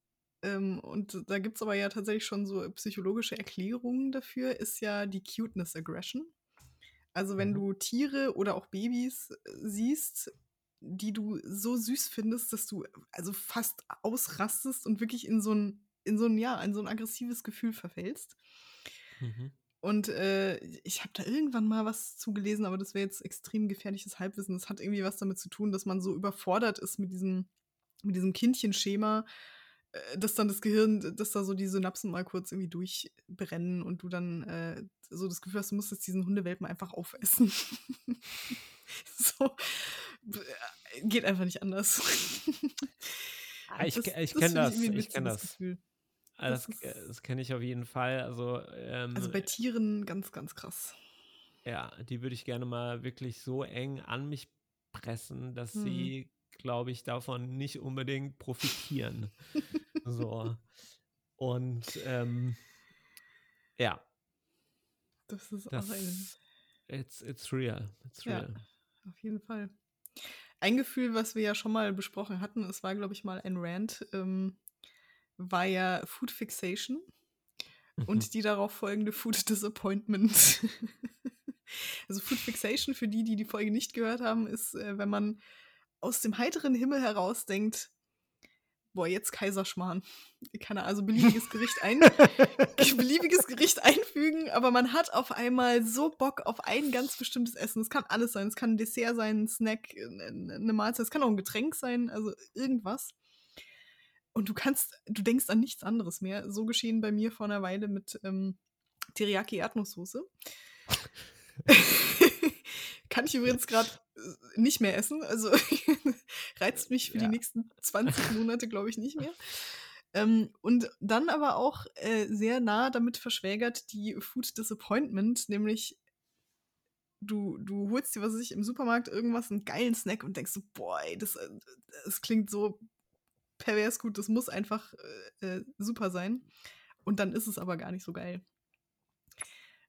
Ähm, und da gibt es aber ja tatsächlich schon so psychologische Erklärungen dafür, ist ja die Cuteness Aggression. Also wenn Mhm. du Tiere oder auch Babys äh, siehst, die du so süß findest, dass du also fast ausrastest und wirklich in so ein, in so ein, ja, in so ein aggressives Gefühl verfällst. Mhm. Und äh, ich habe da irgendwann mal was zugelesen, aber das wäre jetzt extrem gefährliches Halbwissen. Das hat irgendwie was damit zu tun, dass man so überfordert ist mit diesem, mit diesem Kindchenschema, dass dann das Gehirn, dass da so die Synapsen mal kurz irgendwie durchbrennen und du dann äh, so das Gefühl hast, du musst jetzt diesen Hundewelpen einfach aufessen. [laughs] so. äh, Geht einfach nicht anders. [laughs] Ich Das- ich das kenn finde das, irgendwie ein ich kenn das. Gefühl. Ah, Das, das äh, das kenne ich auf jeden Fall. Also, ähm, Also bei Tieren ganz, ganz krass. Ja, die würde ich gerne mal wirklich so eng an mich pressen, dass Mhm. sie, glaube ich, davon nicht unbedingt profitieren. [laughs] so. Und ähm, ja, Das ist das auch ein it's, it's real. It's Ja. real. Auf jeden Fall. Ein Gefühl, was wir ja schon mal besprochen hatten, es war, glaube ich, mal ein Rant, ähm, war ja Food Fixation Mhm. und die darauf folgende Food Disappointment. [laughs] also Food Fixation, für die, die die Folge nicht gehört haben, ist, äh, wenn man aus dem heiteren Himmel heraus denkt, boah, jetzt Kaiserschmarrn. Kann er also beliebiges Gericht ein, [laughs] beliebiges Gericht einfügen, aber man hat auf einmal so Bock auf ein ganz bestimmtes Essen. Es kann alles sein. Es kann ein Dessert sein, ein Snack, eine Mahlzeit. Es kann auch ein Getränk sein, also irgendwas. Und du kannst, du denkst an nichts anderes mehr. So geschehen bei mir vor einer Weile mit ähm, Teriyaki Erdnusssoße. [laughs] kann ich übrigens gerade nicht mehr essen. Also [laughs] reizt mich für Ja. die nächsten 20 [laughs] Monate, glaube ich, nicht mehr. Ähm, und dann aber auch äh, sehr nah damit verschwägert die Food Disappointment, nämlich du, du holst dir, was weiß ich, im Supermarkt irgendwas, einen geilen Snack und denkst so, boah, ey, das, äh, das klingt so pervers gut, das muss einfach äh, äh, super sein. Und dann ist es aber gar nicht so geil.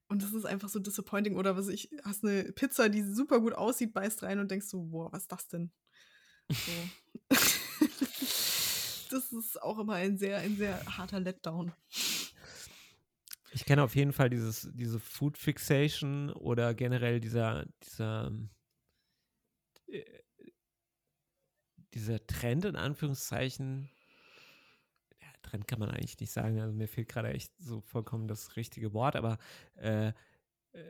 Und das ist einfach so disappointing. Oder was ich, hast eine Pizza, die super gut aussieht, beißt rein und denkst so, boah, was ist das denn? So. [laughs] [laughs] das ist auch immer ein sehr, ein sehr harter Letdown. Ich kenne auf jeden Fall dieses, diese Food Fixation oder generell dieser, dieser, äh, dieser Trend in Anführungszeichen. Trend kann man eigentlich nicht sagen, also mir fehlt gerade echt so vollkommen das richtige Wort, aber äh,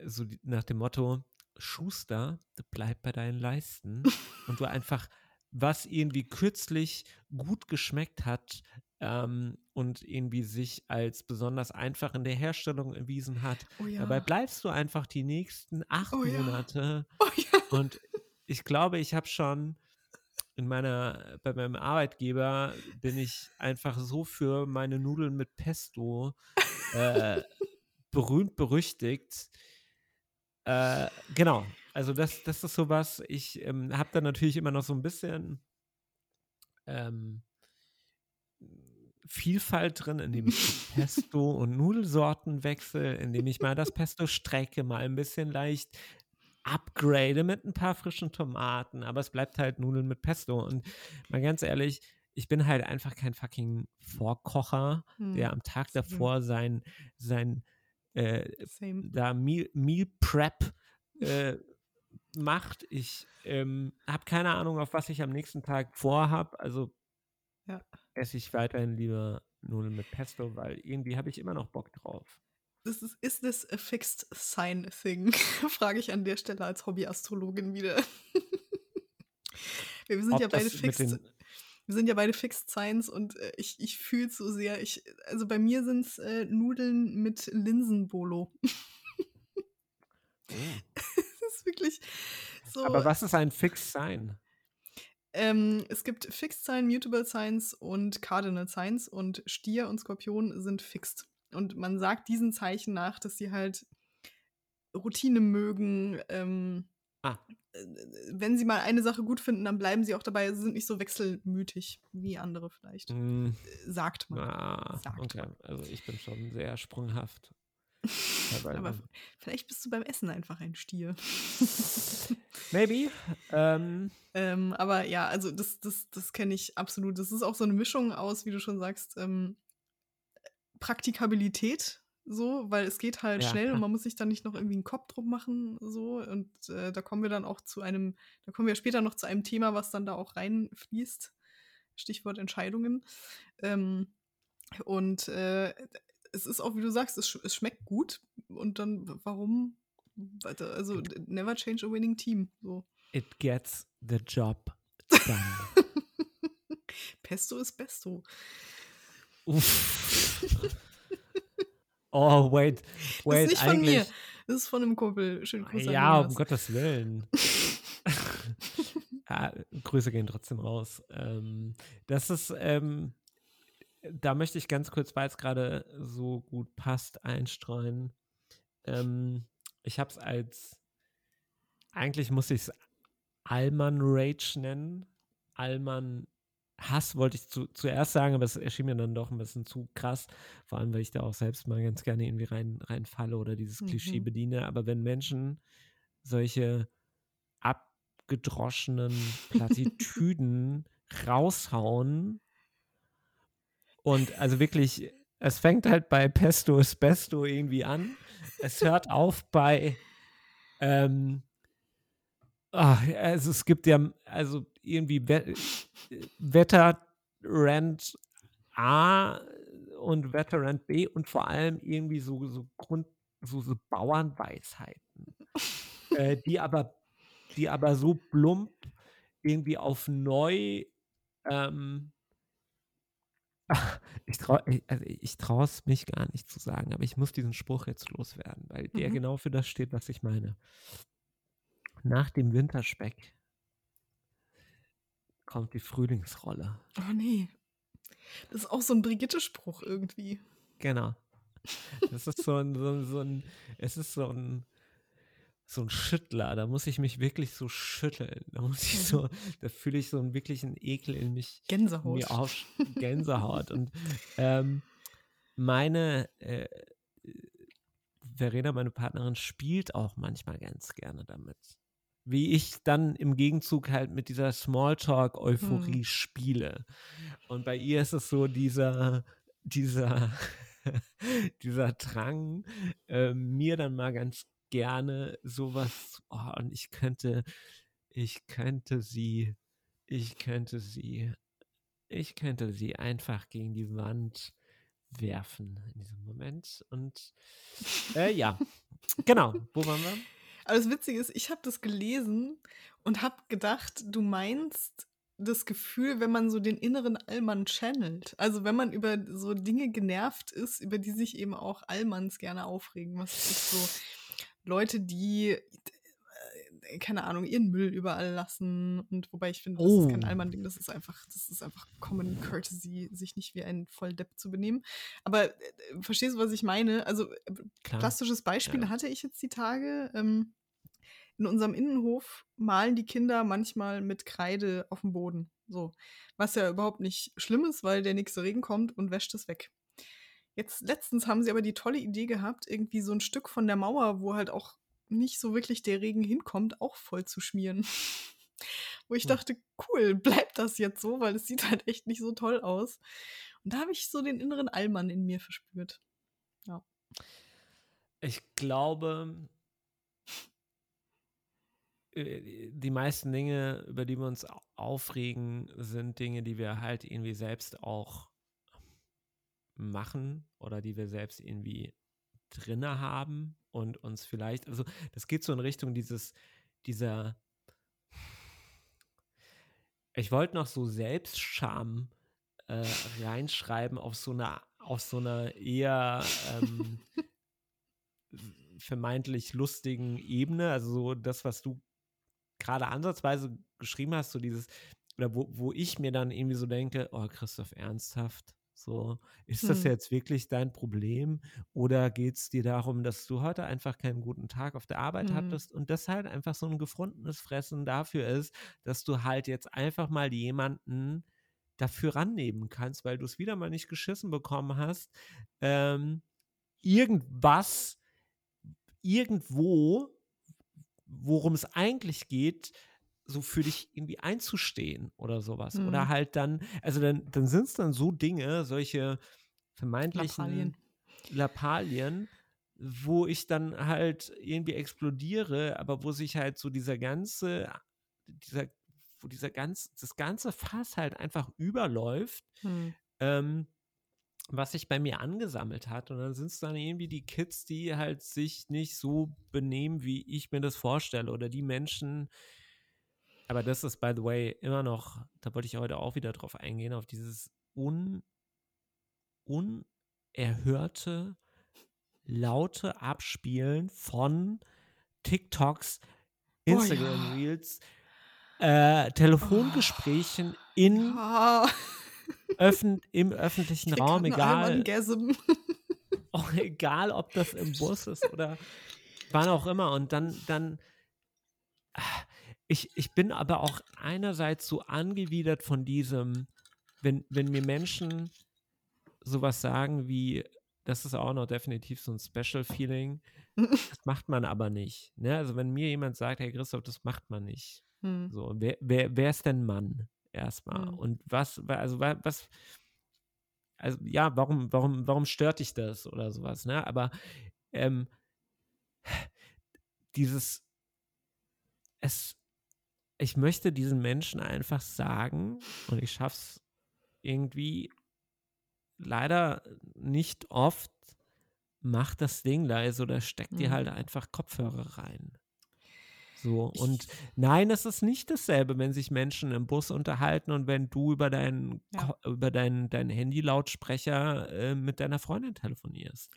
so die, nach dem Motto, Schuster, bleib bei deinen Leisten [laughs] und du einfach was irgendwie kürzlich gut geschmeckt hat ähm, und irgendwie sich als besonders einfach in der Herstellung erwiesen hat. Oh ja. Dabei bleibst du einfach die nächsten acht Oh ja. Monate. Oh ja. Und ich glaube, ich habe schon in meiner, bei meinem Arbeitgeber bin ich einfach so für meine Nudeln mit Pesto äh, berühmt berüchtigt. Äh, genau, also das, das ist sowas, ich ähm, habe da natürlich immer noch so ein bisschen ähm, Vielfalt drin, indem ich Pesto- und Nudelsorten wechsle, indem ich mal das Pesto strecke, mal ein bisschen leicht upgrade mit ein paar frischen Tomaten, aber es bleibt halt Nudeln mit Pesto. Und mal ganz ehrlich, ich bin halt einfach kein fucking Vorkocher, der Hm, am Tag davor sein, sein äh, da Meal, Meal Prep äh, macht. Ich ähm, habe keine Ahnung, auf was ich am nächsten Tag vorhab. Also Ja. esse ich weiterhin lieber Nudeln mit Pesto, weil irgendwie habe ich immer noch Bock drauf. Das ist, ist this a fixed sign thing? [laughs] Frage ich an der Stelle als Hobbyastrologin wieder. [laughs] wir sind Ob ja beide fixed. Wir sind ja beide Fixed Signs und äh, ich, ich fühle es so sehr. Ich, also bei mir sind es äh, Nudeln mit Linsenbolo. [laughs] Oh. das ist wirklich so. Aber was ist ein Fix sein? Ähm, es gibt Fixed Sign, Mutable Signs und Cardinal Signs und Stier und Skorpion sind fixed. Und man sagt diesen Zeichen nach, dass sie halt Routine mögen. Ähm, Ah. äh, wenn sie mal eine Sache gut finden, dann bleiben sie auch dabei. Sie sind nicht so wechselmütig wie andere vielleicht. Äh, Sagt man. ah, Sagt okay. man. Also ich bin schon sehr sprunghaft. [laughs] Aber vielleicht bist du beim Essen einfach ein Stier. [laughs] Maybe. Ähm, ähm, aber ja, also das, das, das kenne ich absolut. Das ist auch so eine Mischung aus, wie du schon sagst, ähm, Praktikabilität, so, weil es geht halt Ja, schnell und [laughs] man muss sich dann nicht noch irgendwie einen Kopf drum machen, so. Und äh, da kommen wir dann auch zu einem, da kommen wir später noch zu einem Thema, was dann da auch reinfließt. Stichwort Entscheidungen. Ähm, und äh, es ist auch, wie du sagst, es, es schmeckt gut. Und dann, warum? Also, never change a winning team. So. it gets the job [laughs] done. Pesto ist Besto. Uff. Oh, wait. Das Wait, ist nicht von eigentlich. mir. Das ist von einem Kumpel. Schönen Gruß Ja, um. Gottes Willen. [laughs] ja, Grüße gehen trotzdem raus. Ähm, das ist, ähm, da möchte ich ganz kurz, weil es gerade so gut passt, einstreuen. Ähm, ich habe es als, eigentlich muss ich es Allmann Rage nennen. Allmann Hass wollte ich zu, zuerst sagen, aber es erschien mir dann doch ein bisschen zu krass. Vor allem, weil ich da auch selbst mal ganz gerne irgendwie rein, reinfalle oder dieses Klischee Mhm. bediene. Aber wenn Menschen solche abgedroschenen Plattitüden [laughs] raushauen und also wirklich, es fängt halt bei Pesto ist Besto irgendwie an. Es hört auf bei ähm, ah, also es gibt ja also irgendwie We Wetterrand A und Wetterrand B und vor allem irgendwie so, so Grund, so, so Bauernweisheiten, [laughs] äh, die aber, die aber so plump irgendwie auf neu ähm, [laughs] ich traue also ich es mich gar nicht zu sagen, aber ich muss diesen Spruch jetzt loswerden, weil der Mhm. genau für das steht, was ich meine. Nach dem Winterspeck kommt die Frühlingsrolle. Oh nee. Das ist auch so ein Brigitte-Spruch irgendwie. Genau. Das ist so ein, so, ein, so ein, es ist so ein, so ein Schüttler, da muss ich mich wirklich so schütteln. Da muss ich so, mhm. da fühle ich so einen wirklichen Ekel in mich. Gänsehaut. Mir auf, Gänsehaut. Und ähm, meine äh, Verena, meine Partnerin, spielt auch manchmal ganz gerne damit. Wie ich dann im Gegenzug halt mit dieser Smalltalk-Euphorie hm. spiele. Und bei ihr ist es so dieser, dieser, [laughs] dieser Drang, äh, mir dann mal ganz gerne sowas, oh, und ich könnte, ich könnte sie, ich könnte sie, ich könnte sie einfach gegen die Wand werfen in diesem Moment. Und äh, ja, [laughs] genau. Wo waren wir? Aber das Witzige ist, ich habe das gelesen und habe gedacht, du meinst das Gefühl, wenn man so den inneren Allmann channelt. Also wenn man über so Dinge genervt ist, über die sich eben auch Allmanns gerne aufregen. Was ist so Leute, die keine Ahnung, ihren Müll überall lassen. Und wobei ich finde, das oh. ist kein oh. Allmann-Ding, das ist einfach, das ist einfach Common Courtesy, sich nicht wie ein Volldepp zu benehmen. Aber äh, verstehst du, was ich meine? Also, äh, plastisches Beispiel ja. hatte ich jetzt die Tage. Ähm, in unserem Innenhof malen die Kinder manchmal mit Kreide auf dem Boden. So. Was ja überhaupt nicht schlimm ist, weil der nächste Regen kommt und wäscht es weg. Jetzt letztens haben sie aber die tolle Idee gehabt, irgendwie so ein Stück von der Mauer, wo halt auch nicht so wirklich der Regen hinkommt, auch voll zu schmieren. [laughs] Wo ich hm. dachte, cool, [laughs] bleibt das jetzt so, weil es sieht halt echt nicht so toll aus. Und da habe ich so den inneren Allmann in mir verspürt. Ja. Ich glaube, die meisten Dinge, über die wir uns aufregen, sind Dinge, die wir halt irgendwie selbst auch machen oder die wir selbst irgendwie drinne haben und uns vielleicht, also das geht so in Richtung dieses, dieser, ich wollte noch so Selbstscham äh, reinschreiben auf so einer, auf so einer eher ähm, vermeintlich lustigen Ebene, also so das, was du gerade ansatzweise geschrieben hast, so dieses, oder wo, wo ich mir dann irgendwie so denke, oh Christoph, ernsthaft? So, ist das hm. jetzt wirklich dein Problem? Oder geht es dir darum, dass du heute einfach keinen guten Tag auf der Arbeit hm. hattest und das halt einfach so ein gefundenes Fressen dafür ist, dass du halt jetzt einfach mal jemanden dafür rannehmen kannst, weil du es wieder mal nicht geschissen bekommen hast, ähm, irgendwas irgendwo, worum es eigentlich geht, so für dich irgendwie einzustehen oder sowas. Mhm. Oder halt dann, also dann, dann sind es dann so Dinge, solche vermeintlichen Lappalien. Lappalien, wo ich dann halt irgendwie explodiere, aber wo sich halt so dieser ganze, dieser, wo dieser ganz, das ganze Fass halt einfach überläuft, mhm. ähm, was sich bei mir angesammelt hat. Und dann sind es dann irgendwie die Kids, die halt sich nicht so benehmen, wie ich mir das vorstelle. Oder die Menschen, aber das ist, by the way, immer noch, da wollte ich heute auch wieder drauf eingehen, auf dieses un, unerhörte, laute Abspielen von TikToks, Instagram Reels, oh, ja. äh, Telefongesprächen oh, in ja. Öffn im öffentlichen Raum, egal. auch [laughs] egal, ob das im Bus ist oder wann auch immer. Und dann, dann, ich, ich bin aber auch einerseits so angewidert von diesem, wenn, wenn mir Menschen sowas sagen wie, das ist auch noch definitiv so ein Special Feeling, das macht man aber nicht. Ne? Also wenn mir jemand sagt, hey Christoph, das macht man nicht. Hm. So, wer, wer, wer ist denn Mann? Erstmal. Hm. Und was, also was, also ja, warum, warum, warum stört dich das oder sowas, ne? Aber ähm, dieses, es, ich möchte diesen Menschen einfach sagen, und ich schaffe es irgendwie leider nicht oft, mach das Ding leise oder steck dir mhm. halt einfach Kopfhörer rein. So, und nein, es ist nicht dasselbe, wenn sich Menschen im Bus unterhalten und wenn du über deinen ja. über deinen dein Handy-Lautsprecher äh, mit deiner Freundin telefonierst.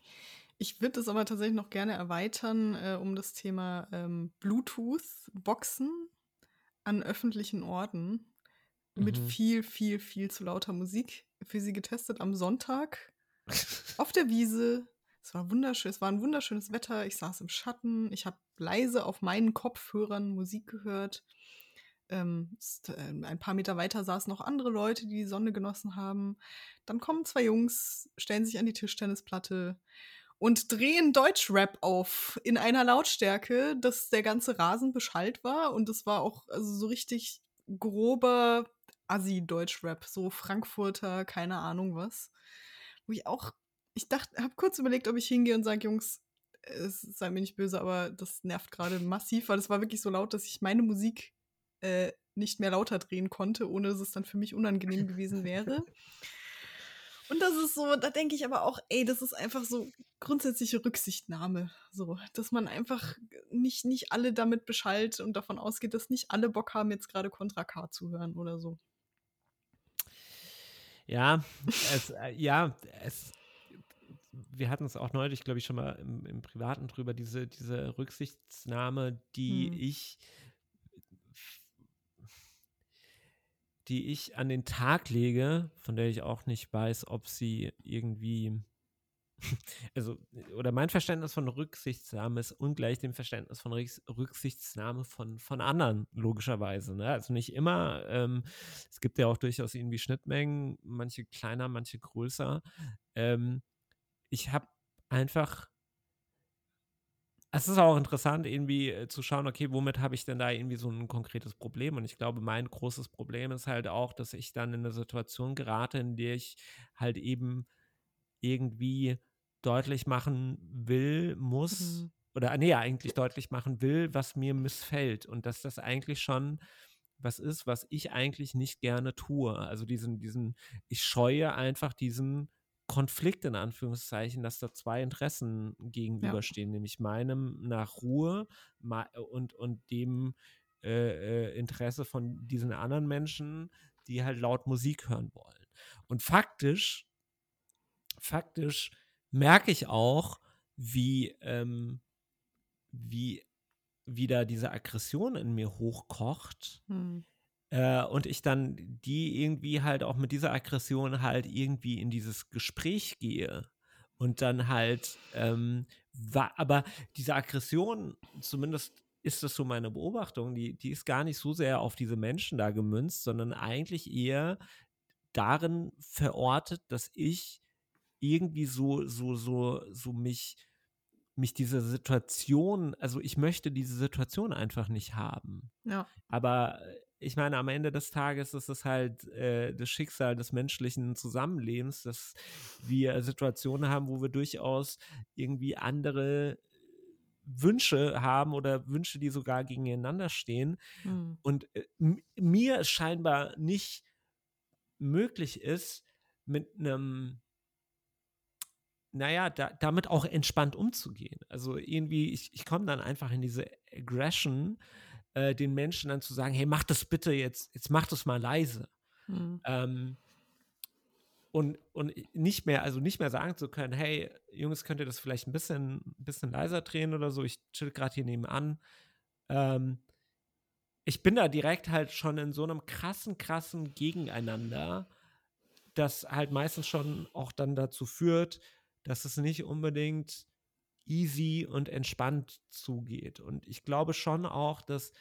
Ich würde es aber tatsächlich noch gerne erweitern äh, um das Thema ähm, Bluetooth-Boxen an öffentlichen Orten mit mhm. viel, viel, viel zu lauter Musik für sie getestet am Sonntag auf der Wiese. Es war wunderschön, es war ein wunderschönes Wetter. Ich saß im Schatten, ich habe leise auf meinen Kopfhörern Musik gehört. Ähm, äh, ein paar Meter weiter saßen noch andere Leute, die die Sonne genossen haben. Dann kommen zwei Jungs, stellen sich an die Tischtennisplatte und drehen Deutschrap auf in einer Lautstärke, dass der ganze Rasen beschallt war. Und es war auch also so richtig grober Assi-Deutschrap, so Frankfurter, keine Ahnung was. Wo ich auch, ich dachte, habe kurz überlegt, ob ich hingehe und sage, Jungs, es sei mir nicht böse, aber das nervt gerade massiv, weil es war wirklich so laut, dass ich meine Musik äh, nicht mehr lauter drehen konnte, ohne dass es dann für mich unangenehm gewesen wäre. Und das ist so, da denke ich aber auch, ey, das ist einfach so grundsätzliche Rücksichtnahme. So, dass man einfach nicht, nicht alle damit beschallt und davon ausgeht, dass nicht alle Bock haben, jetzt gerade Contra K zu hören oder so. Ja, es, äh, ja, es, wir hatten es auch neulich, glaube ich, schon mal im, im, Privaten drüber, diese, diese Rücksichtsnahme, die hm. ich die ich an den Tag lege, von der ich auch nicht weiß, ob sie irgendwie, [laughs] also, oder mein Verständnis von Rücksichtsnahme ist ungleich dem Verständnis von Rücksichtsnahme von, von anderen, logischerweise. Ne? Also nicht immer, ähm, es gibt ja auch durchaus irgendwie Schnittmengen, manche kleiner, manche größer. Ähm, ich habe einfach es ist auch interessant, irgendwie äh, zu schauen, okay, womit habe ich denn da irgendwie so ein konkretes Problem? Und ich glaube, mein großes Problem ist halt auch, dass ich dann in eine Situation gerate, in der ich halt eben irgendwie deutlich machen will, muss, mhm. oder nee, eigentlich deutlich machen will, was mir missfällt. Und dass das eigentlich schon was ist, was ich eigentlich nicht gerne tue. Also diesen, diesen, ich scheue einfach diesen Konflikt in Anführungszeichen, dass da zwei Interessen gegenüberstehen, ja. nämlich meinem nach Ruhe und, und dem äh, äh, Interesse von diesen anderen Menschen, die halt laut Musik hören wollen. Und faktisch, faktisch merke ich auch, wie, ähm, wie wieder diese Aggression in mir hochkocht. Hm. Äh, und ich dann die irgendwie halt auch mit dieser Aggression halt irgendwie in dieses Gespräch gehe. Und dann halt, ähm, war, aber diese Aggression, zumindest ist das so meine Beobachtung, die, die ist gar nicht so sehr auf diese Menschen da gemünzt, sondern eigentlich eher darin verortet, dass ich irgendwie so, so, so, so mich, mich diese Situation, also ich möchte diese Situation einfach nicht haben. Ja. Aber ich meine, am Ende des Tages ist es halt äh, das Schicksal des menschlichen Zusammenlebens, dass wir Situationen haben, wo wir durchaus irgendwie andere Wünsche haben oder Wünsche, die sogar gegeneinander stehen. Mhm. Und äh, mir scheinbar nicht möglich ist, mit einem naja, da, damit auch entspannt umzugehen. Also irgendwie, ich, ich komme dann einfach in diese Aggression, äh, den Menschen dann zu sagen, hey, mach das bitte jetzt, jetzt mach das mal leise. Mhm. Ähm, und, und nicht mehr, also nicht mehr sagen zu können, hey, Jungs, könnt ihr das vielleicht ein bisschen, ein bisschen leiser drehen oder so, ich chill gerade hier nebenan. Ähm, ich bin da direkt halt schon in so einem krassen, krassen Gegeneinander, das halt meistens schon auch dann dazu führt, dass es nicht unbedingt easy und entspannt zugeht. Und ich glaube schon auch, dass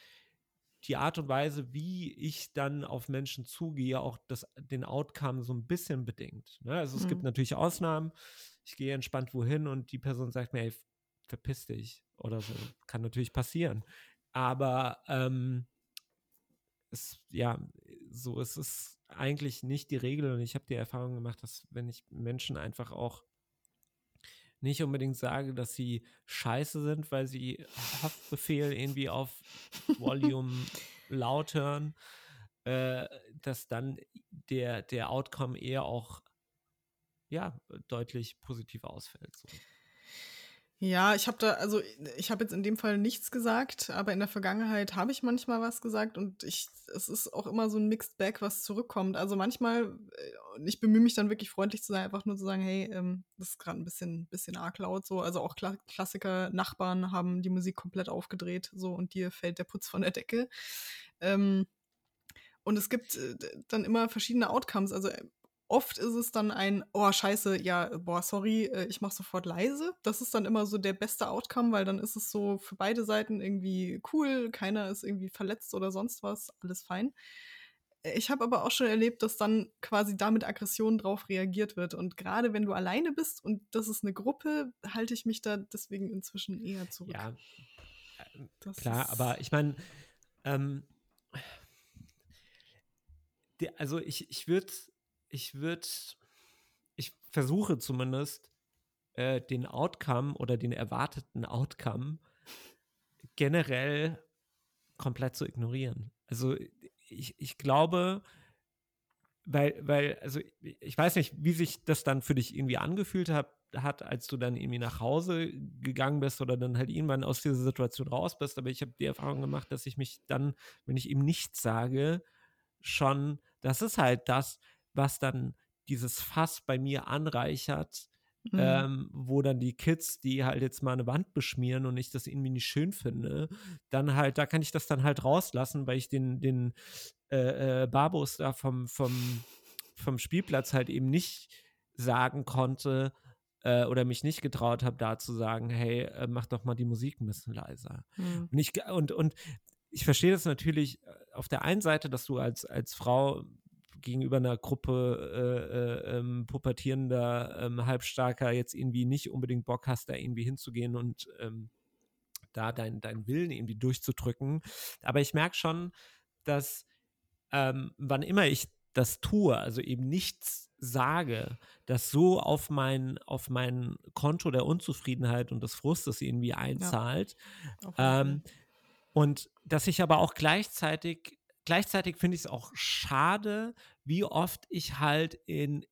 die Art und Weise, wie ich dann auf Menschen zugehe, auch das, den Outcome so ein bisschen bedingt. Ne? Also es mhm. gibt natürlich Ausnahmen. Ich gehe entspannt wohin und die Person sagt mir, ey, verpiss dich oder so. Kann natürlich passieren. Aber ähm, es, ja, so ist es eigentlich nicht die Regel und ich habe die Erfahrung gemacht, dass wenn ich Menschen einfach auch nicht unbedingt sage, dass sie scheiße sind, weil sie Haftbefehl irgendwie auf Volume laut hören, äh, dass dann der, der Outcome eher auch ja, deutlich positiv ausfällt. So. Ja, ich habe da, also ich habe jetzt in dem Fall nichts gesagt, aber in der Vergangenheit habe ich manchmal was gesagt und ich, es ist auch immer so ein Mixed Bag, was zurückkommt. Also manchmal, äh, ich bemühe mich dann wirklich freundlich zu sein, einfach nur zu sagen, hey, ähm, das ist gerade ein bisschen, bisschen arg laut so. Also auch Kla Klassiker, Nachbarn haben die Musik komplett aufgedreht so und dir fällt der Putz von der Decke. Ähm, und es gibt äh, dann immer verschiedene Outcomes. Also äh, oft ist es dann ein, oh scheiße, ja, boah, sorry, äh, ich mach sofort leise. Das ist dann immer so der beste Outcome, weil dann ist es so für beide Seiten irgendwie cool, keiner ist irgendwie verletzt oder sonst was, alles fein. Ich habe aber auch schon erlebt, dass dann quasi da mit Aggression drauf reagiert wird. Und gerade wenn du alleine bist und das ist eine Gruppe, halte ich mich da deswegen inzwischen eher zurück. Ja, das klar, aber ich meine, ähm, also ich, ich würde, ich würde, ich versuche zumindest äh, den Outcome oder den erwarteten Outcome generell komplett zu ignorieren. Also ich, ich glaube, weil, weil, also ich weiß nicht, wie sich das dann für dich irgendwie angefühlt hat, hat, als du dann irgendwie nach Hause gegangen bist oder dann halt irgendwann aus dieser Situation raus bist. Aber ich habe die Erfahrung gemacht, dass ich mich dann, wenn ich ihm nichts sage, schon, das ist halt das, was dann dieses Fass bei mir anreichert, Mhm. Ähm, wo dann die Kids, die halt jetzt mal eine Wand beschmieren und ich das irgendwie nicht schön finde, dann halt, da kann ich das dann halt rauslassen, weil ich den, den äh, äh, Barbos da vom, vom, vom Spielplatz halt eben nicht sagen konnte äh, oder mich nicht getraut habe, da zu sagen, hey, äh, mach doch mal die Musik ein bisschen leiser. Mhm. Und, ich, und, und ich verstehe das natürlich äh, auf der einen Seite, dass du als, als Frau gegenüber einer Gruppe äh, äh, ähm, pubertierender ähm, Halbstarker jetzt irgendwie nicht unbedingt Bock hast, da irgendwie hinzugehen und ähm, da deinen dein Willen irgendwie durchzudrücken. Aber ich merke schon, dass ähm, wann immer ich das tue, also eben nichts sage, das so auf mein, auf mein Konto der Unzufriedenheit und des Frustes irgendwie einzahlt. Ja, ähm, und dass ich aber auch gleichzeitig gleichzeitig finde ich es auch schade, wie oft ich halt in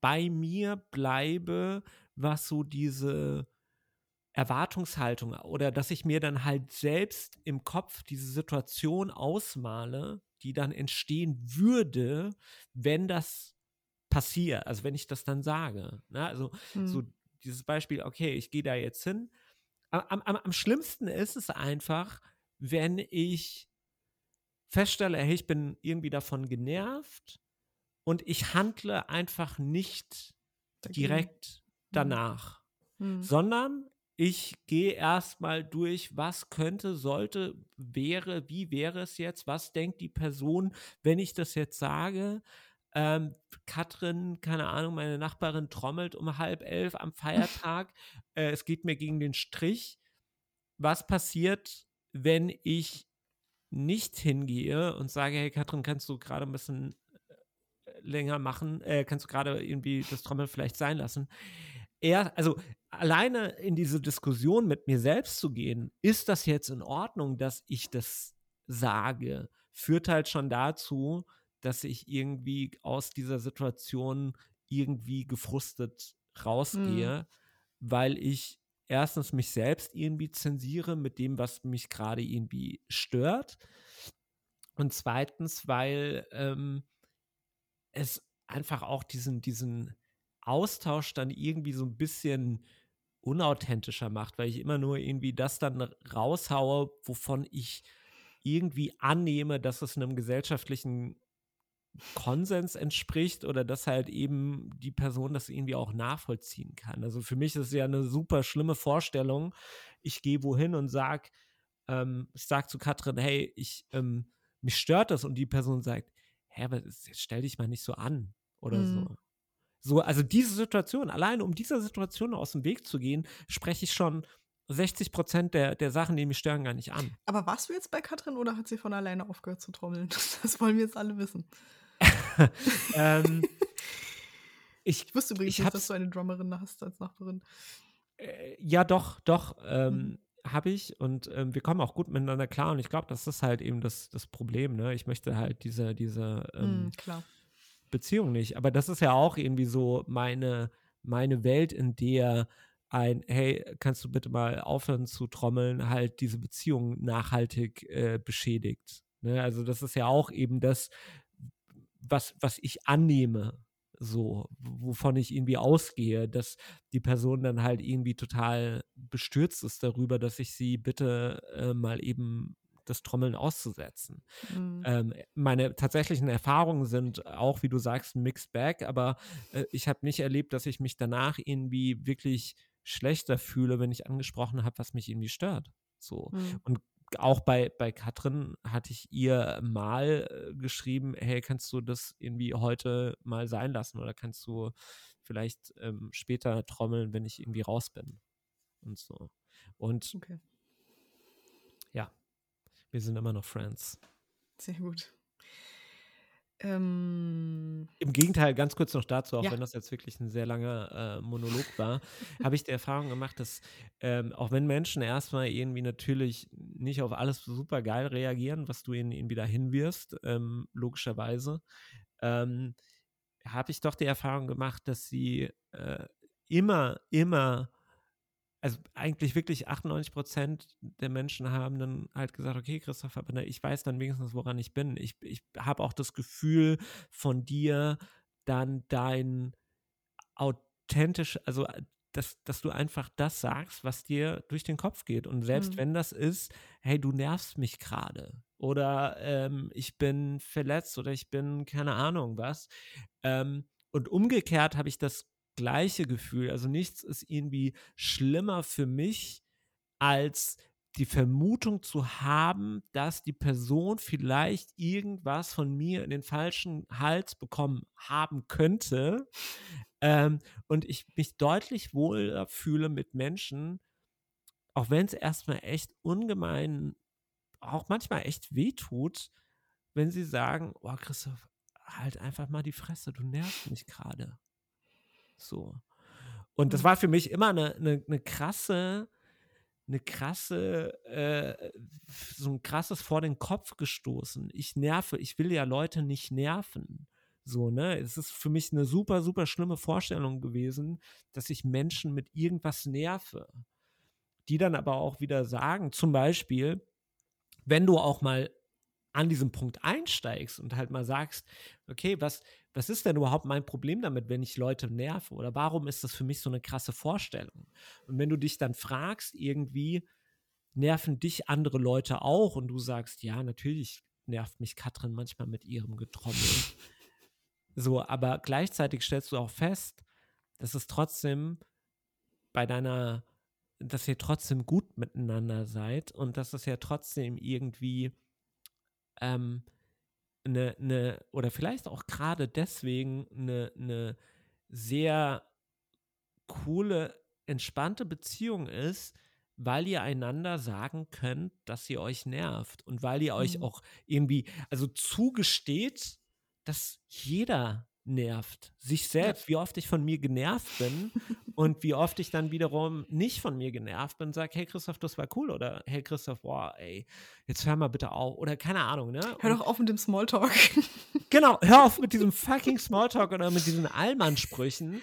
bei mir bleibe, was so diese Erwartungshaltung oder dass ich mir dann halt selbst im Kopf diese Situation ausmale, die dann entstehen würde, wenn das passiert, also wenn ich das dann sage. Ne? Also hm. so dieses Beispiel, okay, ich gehe da jetzt hin. Am, am, am schlimmsten ist es einfach, wenn ich feststelle, hey, ich bin irgendwie davon genervt und ich handle einfach nicht Dagegen. direkt mhm. danach, mhm. sondern ich gehe erstmal durch, was könnte, sollte, wäre, wie wäre es jetzt, was denkt die Person, wenn ich das jetzt sage. Ähm, Katrin, keine Ahnung, meine Nachbarin trommelt um halb elf am Feiertag. [laughs] äh, es geht mir gegen den Strich. Was passiert, wenn ich nicht hingehe und sage, hey Katrin, kannst du gerade ein bisschen äh, länger machen, äh, kannst du gerade irgendwie das Trommel vielleicht sein lassen. Er, also alleine in diese Diskussion mit mir selbst zu gehen, ist das jetzt in Ordnung, dass ich das sage, führt halt schon dazu, dass ich irgendwie aus dieser Situation irgendwie gefrustet rausgehe, mhm. weil ich erstens mich selbst irgendwie zensiere mit dem, was mich gerade irgendwie stört. Und zweitens, weil ähm, es einfach auch diesen, diesen Austausch dann irgendwie so ein bisschen unauthentischer macht, weil ich immer nur irgendwie das dann raushaue, wovon ich irgendwie annehme, dass es einem gesellschaftlichen Konsens entspricht oder dass halt eben die Person das irgendwie auch nachvollziehen kann. Also für mich ist es ja eine super schlimme Vorstellung. Ich gehe wohin und sag, ähm, ich sag zu Katrin, hey, ich, ähm, mich stört das und die Person sagt, hä, aber jetzt stell dich mal nicht so an oder mhm. so. So, also diese Situation, allein um dieser Situation aus dem Weg zu gehen, spreche ich schon 60 Prozent der, der Sachen, die mich stören, gar nicht an. Aber warst du jetzt bei Katrin oder hat sie von alleine aufgehört zu trommeln? [laughs] Das wollen wir jetzt alle wissen. [laughs] ähm, ich, ich, wusste übrigens ich nicht, dass du eine Drummerin hast als Nachbarin. Äh, ja, doch, doch. Ähm, mhm. Habe ich und ähm, wir kommen auch gut miteinander klar und ich glaube, das ist halt eben das, das Problem. Ne? Ich möchte halt diese, diese mhm, Beziehung nicht. Aber das ist ja auch irgendwie so meine, meine Welt, in der ein, hey, kannst du bitte mal aufhören zu trommeln, halt diese Beziehung nachhaltig äh, beschädigt. Ne? Also das ist ja auch eben das, was, was ich annehme, so, wovon ich irgendwie ausgehe, dass die Person dann halt irgendwie total bestürzt ist darüber, dass ich sie bitte äh, mal eben das Trommeln auszusetzen. Mhm. Ähm, meine tatsächlichen Erfahrungen sind auch, wie du sagst, ein Mixed Bag, aber äh, ich habe nicht erlebt, dass ich mich danach irgendwie wirklich schlechter fühle, wenn ich angesprochen habe, was mich irgendwie stört. So. Mhm. Und auch bei, bei Katrin hatte ich ihr mal äh, geschrieben, hey, kannst du das irgendwie heute mal sein lassen oder kannst du vielleicht ähm, später trommeln, wenn ich irgendwie raus bin und so. Und Okay, ja, wir sind immer noch Friends. sehr gut. Ähm, Im Gegenteil, ganz kurz noch dazu, auch Ja. wenn das jetzt wirklich ein sehr langer äh, Monolog war, [laughs] habe ich die Erfahrung gemacht, dass ähm, auch wenn Menschen erstmal irgendwie natürlich nicht auf alles super geil reagieren, was du ihnen irgendwie da hinwirfst, ähm, logischerweise, ähm, habe ich doch die Erfahrung gemacht, dass sie äh, immer, immer, also eigentlich wirklich 98 Prozent der Menschen haben dann halt gesagt, okay, Christoph, aber ne, ich weiß dann wenigstens, woran ich bin. Ich, ich habe auch das Gefühl von dir, dann dein authentisch, also äh, dass, dass du einfach das sagst, was dir durch den Kopf geht. Und selbst Mhm. wenn das ist, hey, du nervst mich gerade. Oder ähm, ich bin verletzt oder ich bin keine Ahnung was. Ähm, und umgekehrt habe ich das gleiche Gefühl. Also nichts ist irgendwie schlimmer für mich, als die Vermutung zu haben, dass die Person vielleicht irgendwas von mir in den falschen Hals bekommen haben könnte. Ähm, und ich mich deutlich wohler fühle mit Menschen, auch wenn es erstmal echt ungemein, auch manchmal echt wehtut, wenn sie sagen, oh Christoph, halt einfach mal die Fresse, du nervst mich gerade. So. Und das Mhm. war für mich immer eine, eine, eine krasse, eine krasse, äh, so ein krasses vor den Kopf gestoßen. Ich nerve, ich will ja Leute nicht nerven. So, ne? Es ist für mich eine super, super schlimme Vorstellung gewesen, dass ich Menschen mit irgendwas nerve. Die dann aber auch wieder sagen, zum Beispiel, wenn du auch mal an diesem Punkt einsteigst und halt mal sagst, okay, was, was ist denn überhaupt mein Problem damit, wenn ich Leute nerve? Oder warum ist das für mich so eine krasse Vorstellung? Und wenn du dich dann fragst, irgendwie, nerven dich andere Leute auch? Und du sagst, ja, natürlich nervt mich Katrin manchmal mit ihrem Getrommel. [laughs] so, aber gleichzeitig stellst du auch fest, dass es trotzdem bei deiner, dass ihr trotzdem gut miteinander seid und dass es ja trotzdem irgendwie ähm, eine, eine, oder vielleicht auch gerade deswegen eine, eine sehr coole, entspannte Beziehung ist, weil ihr einander sagen könnt, dass ihr euch nervt und weil ihr euch Mhm. auch irgendwie, also zugesteht, dass jeder nervt. Sich selbst, wie oft ich von mir genervt bin [laughs] und wie oft ich dann wiederum nicht von mir genervt bin und sage, hey Christoph, das war cool oder hey Christoph, boah, ey, jetzt hör mal bitte auf oder keine Ahnung, ne? Hör doch auf mit dem Smalltalk. [laughs] Genau, hör auf mit diesem fucking Smalltalk oder mit diesen Allmann-Sprüchen.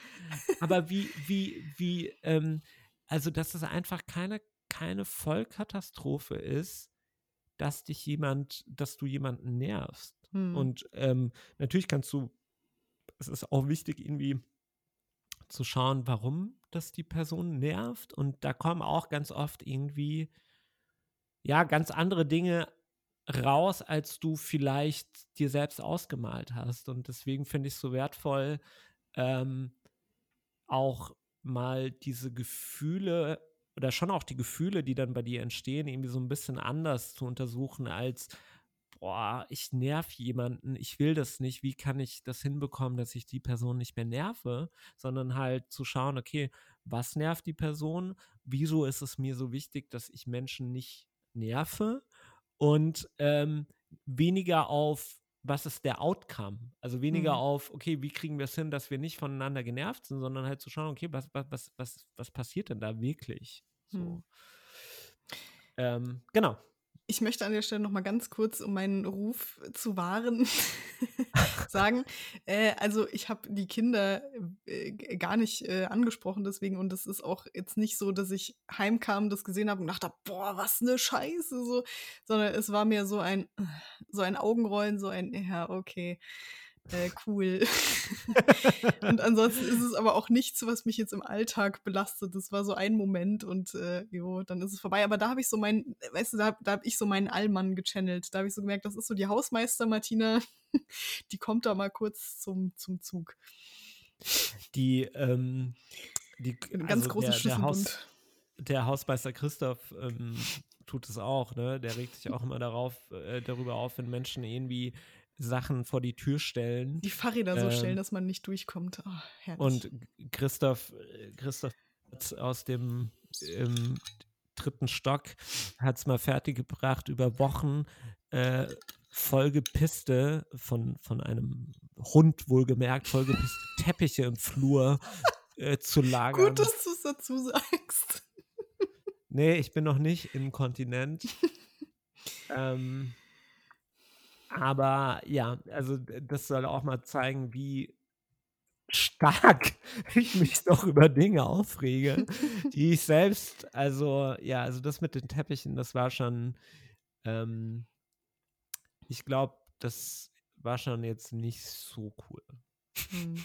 Aber wie, wie, wie, ähm, also dass es einfach keine, keine Vollkatastrophe ist, dass dich jemand, dass du jemanden nervst. Hm. Und ähm, natürlich kannst du, es ist auch wichtig, irgendwie zu schauen, warum das die Person nervt. Und da kommen auch ganz oft irgendwie, ja, ganz andere Dinge raus, als du vielleicht dir selbst ausgemalt hast. Und deswegen finde ich es so wertvoll, ähm, auch mal diese Gefühle oder schon auch die Gefühle, die dann bei dir entstehen, irgendwie so ein bisschen anders zu untersuchen als, boah, ich nerv jemanden, ich will das nicht, wie kann ich das hinbekommen, dass ich die Person nicht mehr nerve, sondern halt zu schauen, okay, was nervt die Person, wieso ist es mir so wichtig, dass ich Menschen nicht nerve und ähm, weniger auf, was ist der Outcome? Also weniger Mhm. auf, okay, wie kriegen wir es hin, dass wir nicht voneinander genervt sind, sondern halt zu schauen, okay, was, was, was, was, was passiert denn da wirklich? So. Hm. Ähm, genau. Ich möchte an der Stelle noch mal ganz kurz, um meinen Ruf zu wahren, [laughs] sagen, äh, also ich habe die Kinder äh, gar nicht äh, angesprochen deswegen und es ist auch jetzt nicht so, dass ich heimkam, das gesehen habe und dachte, boah, was eine Scheiße, so, sondern es war mir so ein, so ein Augenrollen, so ein, ja, okay, Äh, cool. [laughs] und ansonsten ist es aber auch nichts, was mich jetzt im Alltag belastet. Das war so ein Moment und äh, jo, dann ist es vorbei. Aber da habe ich so meinen, weißt du, da, da habe ich so meinen Allmann gechannelt. Da habe ich so gemerkt, das ist so die Hausmeister Martina, [laughs] die kommt da mal kurz zum, zum Zug. Die, ähm, die Ein ganz also großes der, der, Haus, der Hausmeister Christoph ähm, tut es auch, ne? Der regt sich auch immer darauf, äh, darüber auf, wenn Menschen irgendwie Sachen vor die Tür stellen. Die Fahrräder so Ähm, stellen, dass man nicht durchkommt. Oh, herrlich. Und Christoph, äh, Christoph aus dem ähm, dritten Stock hat es mal fertiggebracht, über Wochen äh, vollgepisste, von, von einem Hund wohlgemerkt, vollgepisste [laughs] Teppiche im Flur äh, zu lagern. Gut, dass du es dazu sagst. Nee, ich bin noch nicht inkontinent. [laughs] ähm, aber ja, also das soll auch mal zeigen, wie stark [laughs] ich mich doch über Dinge aufrege, [laughs] die ich selbst, also ja, also das mit den Teppichen, das war schon, ähm, ich glaube, das war schon jetzt nicht so cool. Hm.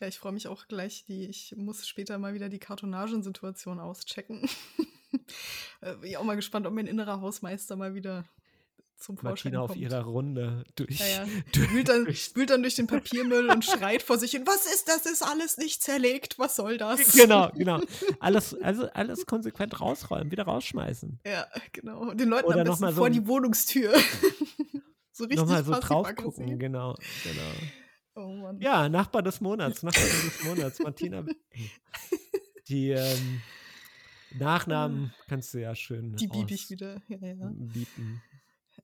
Ja, ich freue mich auch gleich. Die, ich muss später mal wieder die Kartonagensituation auschecken. [laughs] Äh, Bin ich auch mal gespannt, ob mein innerer Hausmeister mal wieder zum Vorschein Martina auf kommt. ihrer Runde durch. Ja, ja. [laughs] durch- Wühlt dann, durch- wühlt dann durch den Papiermüll und schreit vor sich hin, was ist das? Ist alles nicht zerlegt? Was soll das? [laughs] Genau, genau. Alles, also alles konsequent rausräumen, wieder rausschmeißen. Ja, genau. Den Leuten Oder am besten so vor die Wohnungstür. [laughs] so richtig Nochmal so drauf gucken, genau, genau. Oh Mann. Ja, Nachbar des Monats, Nachbarin des Monats, Martina. Die ähm, Nachnamen kannst du ja schön Die bieb ich wieder. Ja, ja. biepen.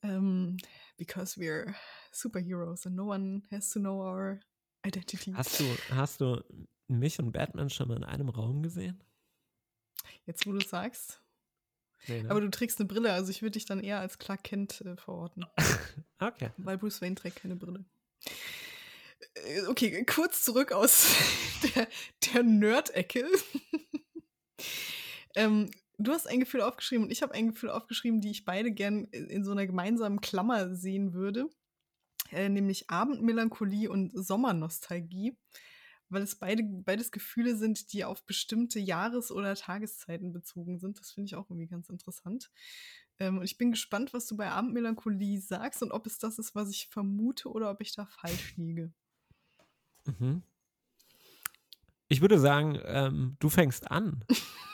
Um, because we're superheroes and no one has to know our identity. Hast du, hast du mich und Batman schon mal in einem Raum gesehen? Jetzt, wo du sagst. Nee, ne? Aber du trägst eine Brille, also ich würde dich dann eher als Clark Kent äh, verorten. [laughs] okay. Weil Bruce Wayne trägt keine Brille. Äh, Okay, kurz zurück aus [laughs] der, der Nerd-Ecke. [laughs] ähm, du hast ein Gefühl aufgeschrieben und ich habe ein Gefühl aufgeschrieben, die ich beide gern in so einer gemeinsamen Klammer sehen würde. Äh, nämlich Abendmelancholie und Sommernostalgie. Weil es beide, beides Gefühle sind, die auf bestimmte Jahres- oder Tageszeiten bezogen sind. Das finde ich auch irgendwie ganz interessant. Ähm, und ich bin gespannt, was du bei Abendmelancholie sagst und ob es das ist, was ich vermute oder ob ich da falsch liege. Mhm. Ich würde sagen, ähm, du fängst an. [laughs]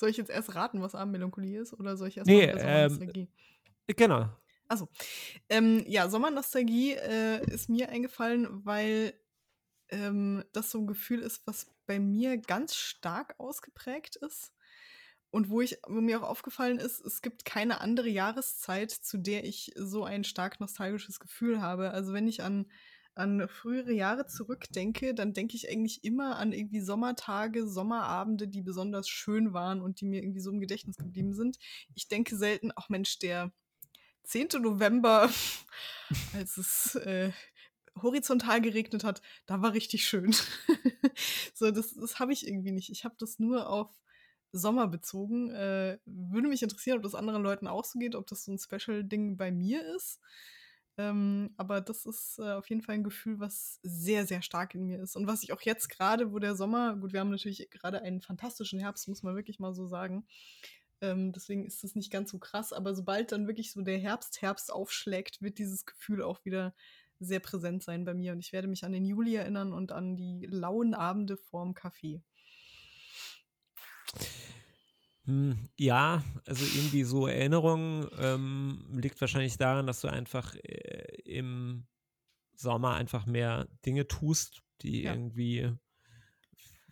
Soll ich jetzt erst raten, was Abendmelancholie ist oder soll ich erst Nee, ähm, Sommernostalgie? Genau. Ähm, ja, Sommernostalgie äh, ist mir eingefallen, weil ähm, das so ein Gefühl ist, was bei mir ganz stark ausgeprägt ist. Und wo, ich, wo mir auch aufgefallen ist, es gibt keine andere Jahreszeit, zu der ich so ein stark nostalgisches Gefühl habe. Also wenn ich an, an frühere Jahre zurückdenke, dann denke ich eigentlich immer an irgendwie Sommertage, Sommerabende, die besonders schön waren und die mir irgendwie so im Gedächtnis geblieben sind. Ich denke selten, ach Mensch, der 10. November, [laughs] als es äh, horizontal geregnet hat, da war richtig schön. [laughs] so, das, das habe ich irgendwie nicht. Ich habe das nur auf Sommer bezogen. Äh, würde mich interessieren, ob das anderen Leuten auch so geht, ob das so ein Special-Ding bei mir ist. Ähm, aber das ist äh, auf jeden Fall ein Gefühl, was sehr, sehr stark in mir ist. Und was ich auch jetzt gerade, wo der Sommer, gut, wir haben natürlich gerade einen fantastischen Herbst, muss man wirklich mal so sagen. Ähm, deswegen ist das nicht ganz so krass, aber sobald dann wirklich so der Herbst, Herbst aufschlägt, wird dieses Gefühl auch wieder sehr präsent sein bei mir. Und ich werde mich an den Juli erinnern und an die lauen Abende vorm Kaffee. Hm, Ja, also irgendwie so Erinnerungen ähm, liegt wahrscheinlich daran, dass du einfach äh, im Sommer einfach mehr Dinge tust, die Ja. irgendwie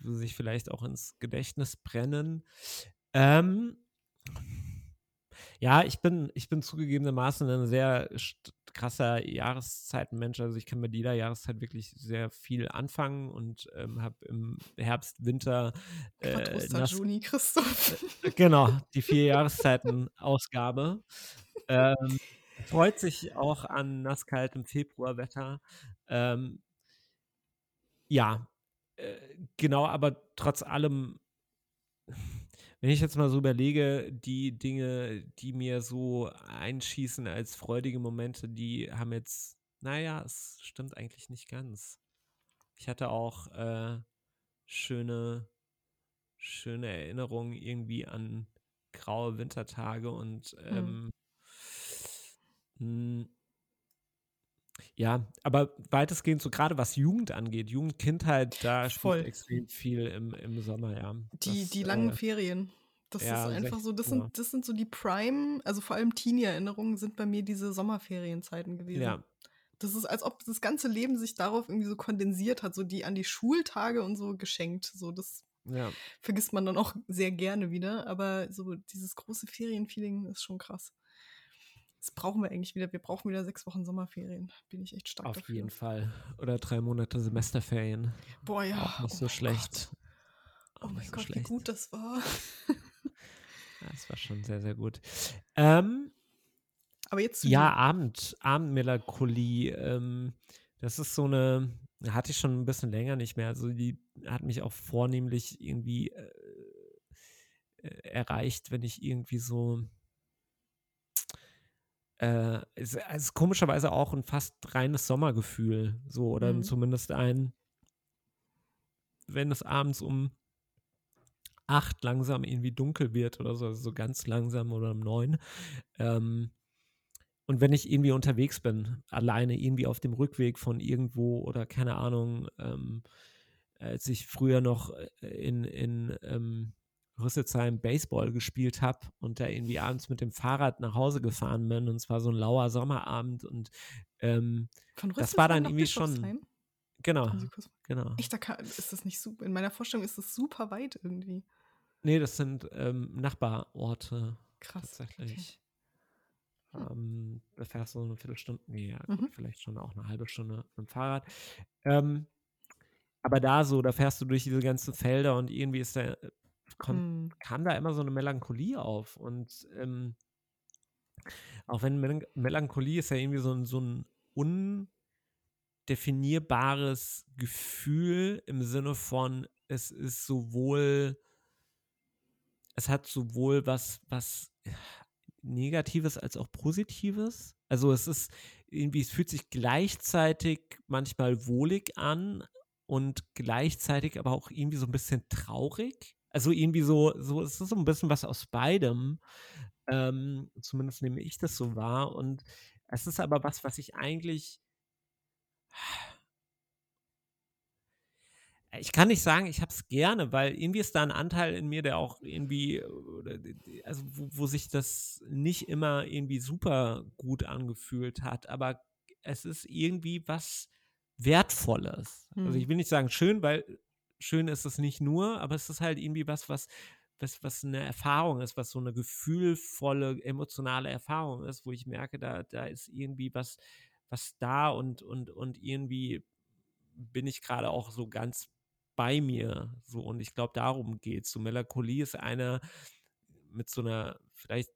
sich vielleicht auch ins Gedächtnis brennen. Ähm, ja, ich bin, ich bin zugegebenermaßen ein sehr st- krasser Jahreszeitenmensch. Also ich kann mit jeder Jahreszeit wirklich sehr viel anfangen und ähm, habe im Herbst, Winter äh, nass- Stagioni, Christoph. Genau, die vier Jahreszeiten-Ausgabe. Ähm, freut sich auch an nasskaltem Februarwetter. Ähm, ja, äh, genau, aber trotz allem, wenn ich jetzt mal so überlege, die Dinge, die mir so einschießen als freudige Momente, die haben jetzt naja, es stimmt eigentlich nicht ganz. Ich hatte auch äh, schöne, schöne Erinnerungen irgendwie an graue Wintertage und Mhm. ähm, mh, ja, aber weitestgehend so gerade was Jugend angeht, Jugend, Kindheit, da spielt Voll. extrem viel im, im Sommer, ja. Die Das, die langen äh, Ferien. Das ist ja, einfach so das sind 16 das sind so die Prime also, vor allem Teenie-Erinnerungen sind bei mir diese Sommerferienzeiten gewesen. Ja, Das ist, als ob das ganze Leben sich darauf irgendwie so kondensiert hat, so die an die Schultage und so geschenkt. So, das ja. vergisst man dann auch sehr gerne wieder, aber so dieses große Ferienfeeling ist schon krass. Das brauchen wir eigentlich wieder. Wir brauchen wieder sechs Wochen Sommerferien. Bin ich echt stark Auf dafür. jeden Fall. Oder drei Monate Semesterferien. Boah, ja. Auch nicht oh so schlecht. Gott. Oh mein so Gott, wie schlecht. gut das war. [laughs] Das war schon sehr, sehr gut. Ähm, Aber jetzt ja. Abend, Abendmelancholie. Ähm, das ist so eine, hatte ich schon ein bisschen länger nicht mehr. Also die hat mich auch vornehmlich irgendwie äh, äh, erreicht, wenn ich irgendwie so äh, es es ist komischerweise auch ein fast reines Sommergefühl, so oder Mhm. zumindest ein, wenn es abends um acht langsam irgendwie dunkel wird oder so, also so ganz langsam oder um neun. Ähm, und wenn ich irgendwie unterwegs bin, alleine irgendwie auf dem Rückweg von irgendwo oder keine Ahnung, ähm, als ich früher noch äh, in, in ähm, Rüsselsheim Baseball gespielt habe und da irgendwie abends mit dem Fahrrad nach Hause gefahren bin und es war so ein lauer Sommerabend und ähm, Von das war Rüsselsheim dann irgendwie schon, genau, ich genau. Echt, da kann, ist das nicht super. In meiner Vorstellung ist das super weit irgendwie. Nee, das sind ähm, Nachbarorte Krass. tatsächlich. Hm. Ähm, da fährst du so eine Viertelstunde, nee, ja, gut, Mhm. vielleicht schon auch eine halbe Stunde mit dem Fahrrad. Ähm, aber da so, da fährst du durch diese ganzen Felder und irgendwie ist da, kommt, Hm. kam da immer so eine Melancholie auf. Und ähm, auch wenn Mel Melancholie ist ja irgendwie so ein, so ein undefinierbares Gefühl im Sinne von, es ist sowohl, es hat sowohl was, was Negatives als auch Positives. Also es ist irgendwie, es fühlt sich gleichzeitig manchmal wohlig an und gleichzeitig aber auch irgendwie so ein bisschen traurig. Also irgendwie so, so es ist so ein bisschen was aus beidem. Ähm, zumindest nehme ich das so wahr. Und es ist aber was, was ich eigentlich. Ich kann nicht sagen, ich habe es gerne, weil irgendwie ist da ein Anteil in mir, der auch irgendwie, also wo, wo sich das nicht immer irgendwie super gut angefühlt hat, aber es ist irgendwie was Wertvolles. Also Hm. ich will nicht sagen schön, weil schön ist es nicht nur, aber es ist halt irgendwie was, was, was, was eine Erfahrung ist, was so eine gefühlvolle, emotionale Erfahrung ist, wo ich merke, da, da ist irgendwie was, was da und, und, und irgendwie bin ich gerade auch so ganz bei mir. So, und ich glaube, darum geht es. So, Melancholie ist eine mit so einer, vielleicht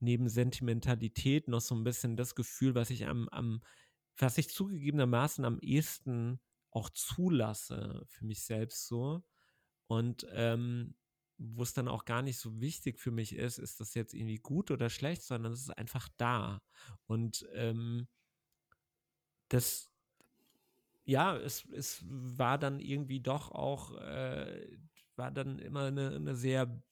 neben Sentimentalität noch so ein bisschen das Gefühl, was ich am, am was ich zugegebenermaßen am ehesten auch zulasse für mich selbst so. Und ähm, wo es dann auch gar nicht so wichtig für mich ist, ist das jetzt irgendwie gut oder schlecht, sondern es ist einfach da. Und ähm, das, ja, es, es war dann irgendwie doch auch, äh, war dann immer eine, eine sehr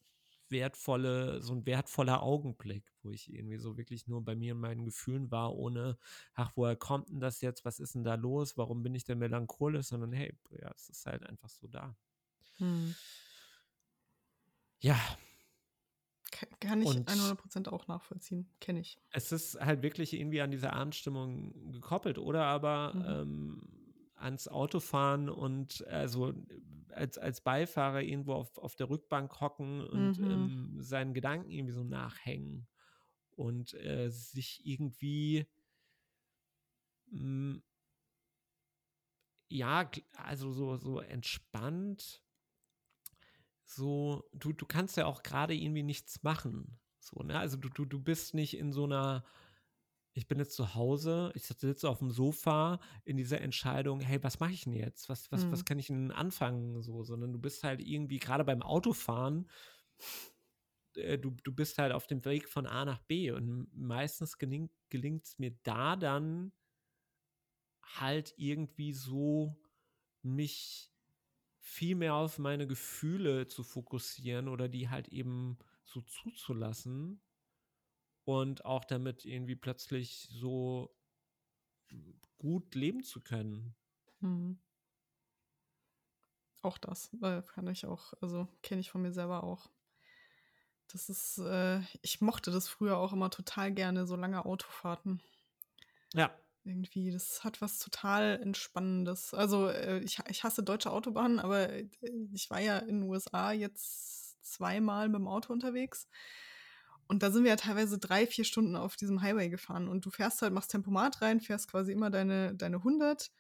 wertvolle, so ein wertvoller Augenblick, wo ich irgendwie so wirklich nur bei mir und meinen Gefühlen war, ohne, ach, woher kommt denn das jetzt? Was ist denn da los? Warum bin ich denn melancholisch? Sondern hey, ja, es ist halt einfach so da. Hm. Ja, Ka- Kann ich Und- 100% auch nachvollziehen. Kenne ich. es ist halt wirklich irgendwie an diese Abendstimmung gekoppelt oder aber Mhm. ähm, ans Autofahren und also als, als Beifahrer irgendwo auf, auf der Rückbank hocken und Mhm. ähm, seinen Gedanken irgendwie so nachhängen und äh, sich irgendwie mh, ja, gl- also so, so entspannt so, du, du kannst ja auch gerade irgendwie nichts machen. So, ne? Also du, du, du bist nicht in so einer, ich bin jetzt zu Hause, ich sitze auf dem Sofa in dieser Entscheidung, hey, was mache ich denn jetzt? Was, was, was Mhm. kann ich denn anfangen? So, sondern du bist halt irgendwie, gerade beim Autofahren, äh, du, du bist halt auf dem Weg von A nach B und meistens gelingt es mir da dann halt irgendwie so mich viel mehr auf meine Gefühle zu fokussieren oder die halt eben so zuzulassen und auch damit irgendwie plötzlich so gut leben zu können. Mhm. Auch das äh, kann ich auch, also kenne ich von mir selber auch. Das ist, äh, ich mochte das früher auch immer total gerne, so lange Autofahrten. Ja. Irgendwie, das hat was total Entspannendes. Also, äh, ich, ich hasse deutsche Autobahnen, aber äh, ich war ja in den USA jetzt zweimal mit dem Auto unterwegs. Und da sind wir ja teilweise drei, vier Stunden auf diesem Highway gefahren. Und du fährst halt, machst Tempomat rein, fährst quasi immer deine, deine 100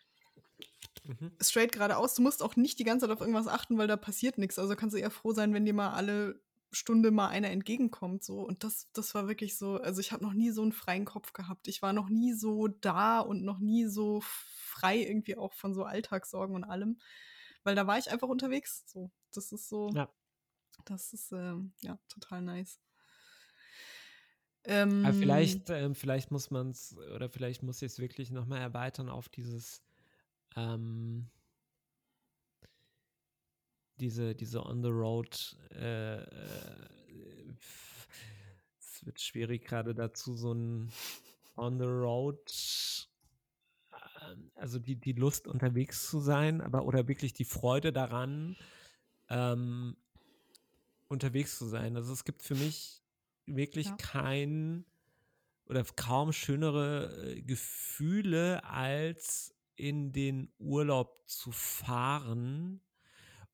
Mhm. straight geradeaus. Du musst auch nicht die ganze Zeit auf irgendwas achten, weil da passiert nichts. Also kannst du eher froh sein, wenn dir mal alle Stunde mal einer entgegenkommt. So. Und das, das war wirklich so, also ich habe noch nie so einen freien Kopf gehabt. Ich war noch nie so da und noch nie so frei irgendwie auch von so Alltagssorgen und allem. Weil da war ich einfach unterwegs. So, das ist so, ja. das ist ähm, ja total nice. Ähm, Aber vielleicht, ähm, vielleicht muss man es, oder vielleicht muss ich es wirklich nochmal erweitern auf dieses ähm, diese, diese On-the-Road, äh, äh, es wird schwierig gerade dazu, so ein On-the-Road, äh, also die, die Lust unterwegs zu sein, aber oder wirklich die Freude daran, ähm, unterwegs zu sein. Also es gibt für mich wirklich ja. kein oder kaum schönere äh, Gefühle als in den Urlaub zu fahren.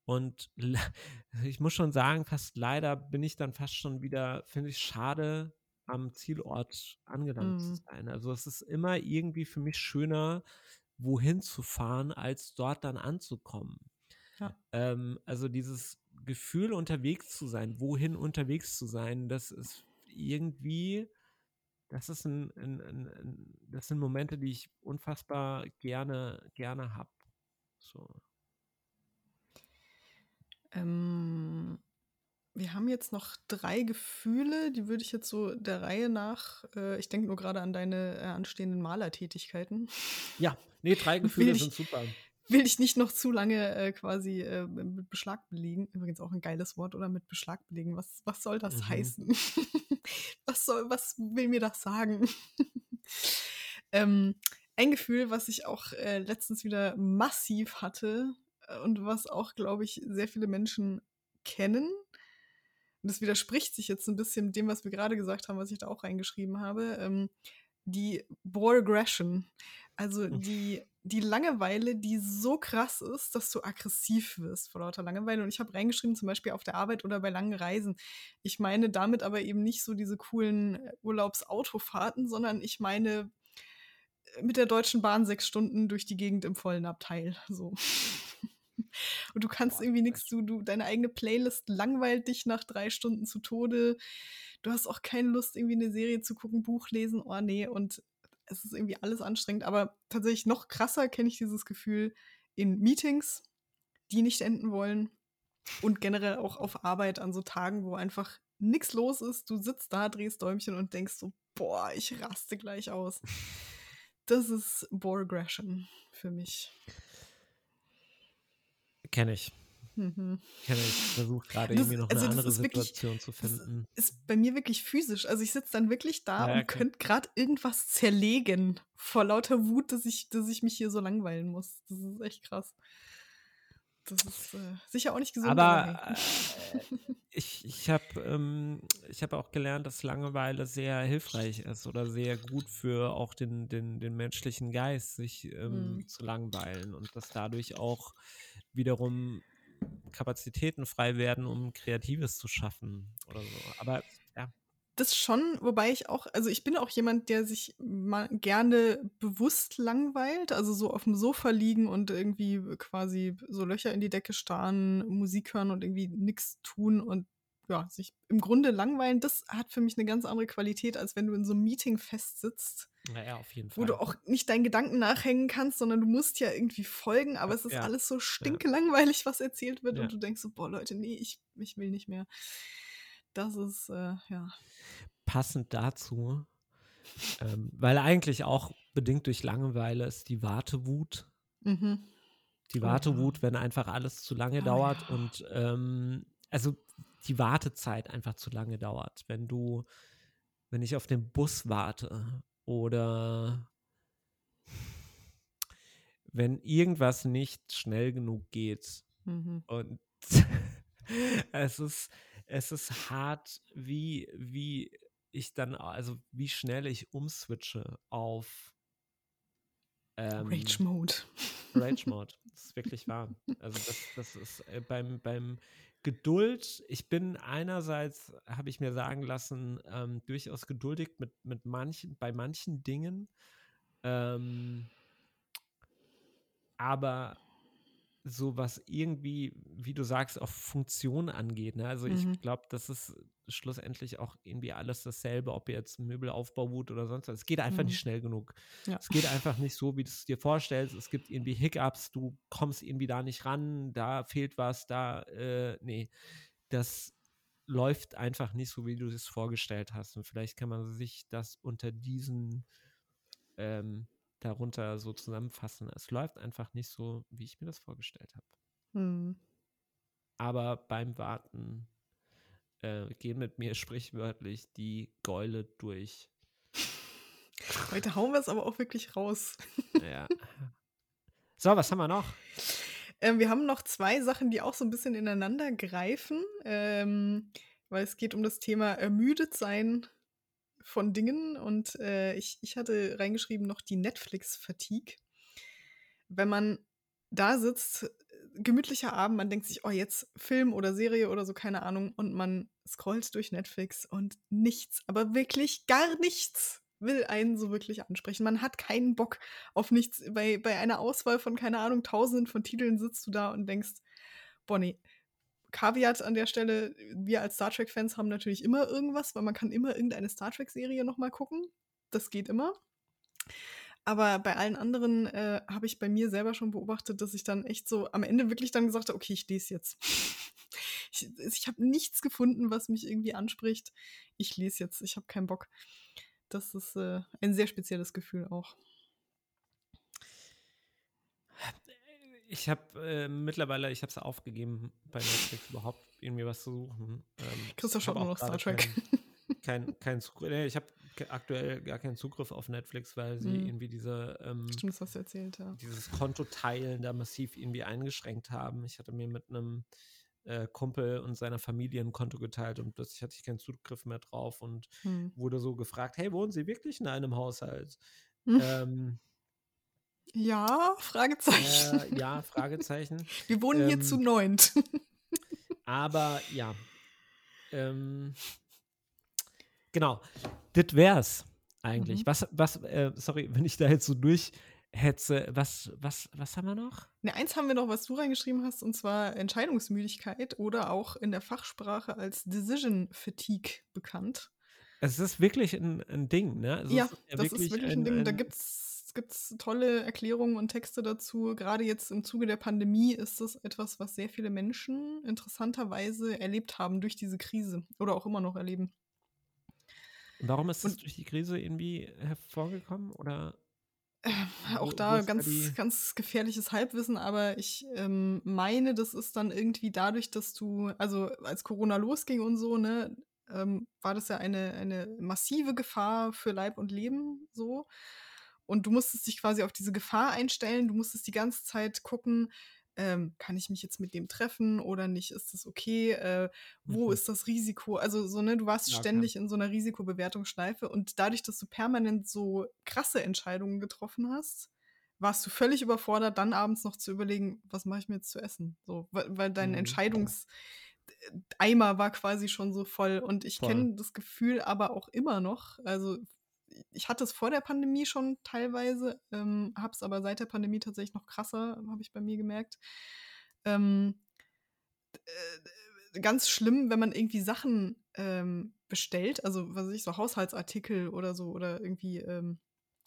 Und [laughs] ich muss schon sagen, fast leider bin ich dann fast schon wieder, finde ich schade, am Zielort angelangt mm. zu sein. Also es ist immer irgendwie für mich schöner, wohin zu fahren, als dort dann anzukommen. Ja. Ähm, also dieses Gefühl, unterwegs zu sein, wohin unterwegs zu sein, das ist irgendwie das ist ein, ein, ein, das sind Momente, die ich unfassbar gerne, gerne habe. So. Ähm, wir haben jetzt noch drei Gefühle, die würde ich jetzt so der Reihe nach, äh, ich denke nur gerade an deine äh, anstehenden Malertätigkeiten. Ja, nee, drei [laughs] Gefühle ich, sind super. Will ich nicht noch zu lange äh, quasi äh, mit Beschlag belegen. Übrigens auch ein geiles Wort, oder mit Beschlag belegen. Was, was soll das mhm. heißen? [laughs] was soll, was will mir das sagen? [laughs] ähm, ein Gefühl, was ich auch äh, letztens wieder massiv hatte äh, und was auch, glaube ich, sehr viele Menschen kennen. Und das widerspricht sich jetzt ein bisschen dem, was wir gerade gesagt haben, was ich da auch reingeschrieben habe. Ähm, die Borgression. Also die, die Langeweile, die so krass ist, dass du aggressiv wirst vor lauter Langeweile. Und ich habe reingeschrieben, zum Beispiel auf der Arbeit oder bei langen Reisen. Ich meine damit aber eben nicht so diese coolen äh, Urlaubsautofahrten, sondern ich meine äh, mit der Deutschen Bahn sechs Stunden durch die Gegend im vollen Abteil. So. [laughs] Und du kannst irgendwie nichts, du, du, deine eigene Playlist langweilt dich nach drei Stunden zu Tode. Du hast auch keine Lust, irgendwie eine Serie zu gucken, Buch lesen, oh nee. Und es ist irgendwie alles anstrengend. Aber tatsächlich noch krasser kenne ich dieses Gefühl in Meetings, die nicht enden wollen. Und generell auch auf Arbeit an so Tagen, wo einfach nichts los ist. Du sitzt da, drehst Däumchen und denkst so, boah, ich raste gleich aus. Das ist Borgression für mich. Kenne ich. Mhm. Ich. Versuche gerade irgendwie noch also eine andere Situation wirklich, zu finden. Das ist bei mir wirklich physisch. Also ich sitze dann wirklich da ja, und okay. könnte gerade irgendwas zerlegen vor lauter Wut, dass ich, dass ich mich hier so langweilen muss. Das ist echt krass. Das ist äh, sicher auch nicht gesund. Aber äh, ich, ich habe ähm, hab auch gelernt, dass Langeweile sehr hilfreich ist oder sehr gut für auch den, den, den menschlichen Geist, sich ähm, mhm. zu langweilen und dass dadurch auch wiederum Kapazitäten frei werden, um Kreatives zu schaffen oder so. Aber ja. Das schon, wobei ich auch, also ich bin auch jemand, der sich mal gerne bewusst langweilt, also so auf dem Sofa liegen und irgendwie quasi so Löcher in die Decke starren, Musik hören und irgendwie nichts tun und ja, sich im Grunde langweilen, das hat für mich eine ganz andere Qualität, als wenn du in so einem Meeting festsitzt. Naja, auf jeden Fall. Wo du auch nicht deinen Gedanken nachhängen kannst, sondern du musst ja irgendwie folgen, aber es ist ja. alles so stinkelangweilig, was erzählt wird ja. und du denkst so, boah, Leute, nee, ich, ich will nicht mehr. Das ist, äh, ja. Passend dazu ähm, weil eigentlich auch bedingt durch Langeweile ist die Wartewut. Mhm. Die ja. Wartewut, wenn einfach alles zu lange Oh dauert ja. und ähm, also die Wartezeit einfach zu lange dauert. Wenn du, wenn ich auf den Bus warte oder wenn irgendwas nicht schnell genug geht Mhm. und [laughs] es ist, es ist hart, wie, wie ich dann, also wie schnell ich umswitche auf ähm, Rage Mode. Rage [laughs] Mode. Das ist wirklich wahr. Also das, das ist äh, beim, beim Geduld, ich bin einerseits, habe ich mir sagen lassen, ähm, durchaus geduldig mit, mit manchen, bei manchen Dingen. Ähm, aber so was irgendwie, wie du sagst, auch Funktion angeht. Ne? Also ich Mhm. glaube, das ist schlussendlich auch irgendwie alles dasselbe, ob ihr jetzt Möbelaufbau wut oder sonst was. Es geht einfach Mhm. nicht schnell genug. Ja. Es geht einfach nicht so, wie du es dir vorstellst. Es gibt irgendwie Hiccups, du kommst irgendwie da nicht ran, da fehlt was, da, äh, nee. Das läuft einfach nicht so, wie du es vorgestellt hast. Und vielleicht kann man sich das unter diesen ähm, darunter so zusammenfassen. Es läuft einfach nicht so, wie ich mir das vorgestellt habe. Mhm. Aber beim Warten äh, gehen mit mir [laughs] sprichwörtlich die Gäule durch. [laughs] Heute hauen wir es aber auch wirklich raus. [laughs] Ja. So, was haben wir noch? Ähm, wir haben noch zwei Sachen, die auch so ein bisschen ineinander greifen, ähm, weil es geht um das Thema ermüdet sein von Dingen und äh, ich, ich hatte reingeschrieben noch die Netflix-Fatigue. Wenn man da sitzt, gemütlicher Abend, man denkt sich, oh, jetzt Film oder Serie oder so, keine Ahnung, und man scrollt durch Netflix und nichts, aber wirklich gar nichts will einen so wirklich ansprechen. Man hat keinen Bock auf nichts. Bei, bei einer Auswahl von, keine Ahnung, tausenden von Titeln sitzt du da und denkst, boah, nee. Kaviat an der Stelle, wir als Star Trek-Fans haben natürlich immer irgendwas, weil man kann immer irgendeine Star Trek-Serie nochmal gucken. Das geht immer. Aber bei allen anderen äh, habe ich bei mir selber schon beobachtet, dass ich dann echt so am Ende wirklich dann gesagt habe, okay, ich lese jetzt. [laughs] ich ich habe nichts gefunden, was mich irgendwie anspricht. Ich lese jetzt, ich habe keinen Bock. Das ist äh, ein sehr spezielles Gefühl auch. Ich habe äh, mittlerweile, ich habe es aufgegeben, bei Netflix überhaupt irgendwie was zu suchen. Ähm, Christoph ich schaut nur noch Star Trek. Kein, kein, [laughs] kein Zugriff, nee, ich habe aktuell gar keinen Zugriff auf Netflix, weil sie Mhm. irgendwie diese ähm, Stimmt, du erzählt, ja. dieses Kontoteilen da massiv irgendwie eingeschränkt haben. Ich hatte mir mit einem äh, Kumpel und seiner Familie ein Konto geteilt und plötzlich hatte ich keinen Zugriff mehr drauf und Hm. wurde so gefragt, hey, wohnen Sie wirklich in einem Haushalt? Hm. [laughs] Ähm, Ja, Fragezeichen. äh, ja, Fragezeichen. [laughs] Wir wohnen hier ähm, zu neunt. [laughs] Aber ja. Ähm, genau. Das wär's eigentlich. Mhm. Was, was, äh, sorry, wenn ich da jetzt so durchhetze, was, was, was haben wir noch? Ne, eins haben wir noch, was du reingeschrieben hast, und zwar Entscheidungsmüdigkeit oder auch in der Fachsprache als Decision Fatigue bekannt. Es ist wirklich ein, ein Ding, ne? Also ja, es ist das ist wirklich ein, Ding. Da ein- gibt es tolle Erklärungen und Texte dazu. Gerade jetzt im Zuge der Pandemie ist das etwas, was sehr viele Menschen interessanterweise erlebt haben durch diese Krise oder auch immer noch erleben. Warum ist das Und- durch die Krise irgendwie hervorgekommen? Oder Auch Wo- wo da ganz, ganz gefährliches Halbwissen, aber ich ähm, meine, das ist dann irgendwie dadurch, dass du, also als Corona losging und so, ne, ähm, war das ja eine, eine massive Gefahr für Leib und Leben so. Und du musstest dich quasi auf diese Gefahr einstellen. Du musstest die ganze Zeit gucken, ähm, kann ich mich jetzt mit dem treffen oder nicht? Ist das okay? Äh, wo Mhm. ist das Risiko? Also so, ne, du warst Ja, ständig in so einer Risikobewertungsschleife und dadurch, dass du permanent so krasse Entscheidungen getroffen hast, warst du völlig überfordert, dann abends noch zu überlegen, was mache ich mir jetzt zu essen? So, weil, weil dein Mhm. Entscheidungseimer war quasi schon so voll. Und ich kenne das Gefühl aber auch immer noch. Also ich hatte es vor der Pandemie schon teilweise, ähm, habe es aber seit der Pandemie tatsächlich noch krasser, habe ich bei mir gemerkt. Ähm, äh, ganz schlimm, wenn man irgendwie Sachen ähm, bestellt, also was weiß ich, so Haushaltsartikel oder so oder irgendwie, ähm,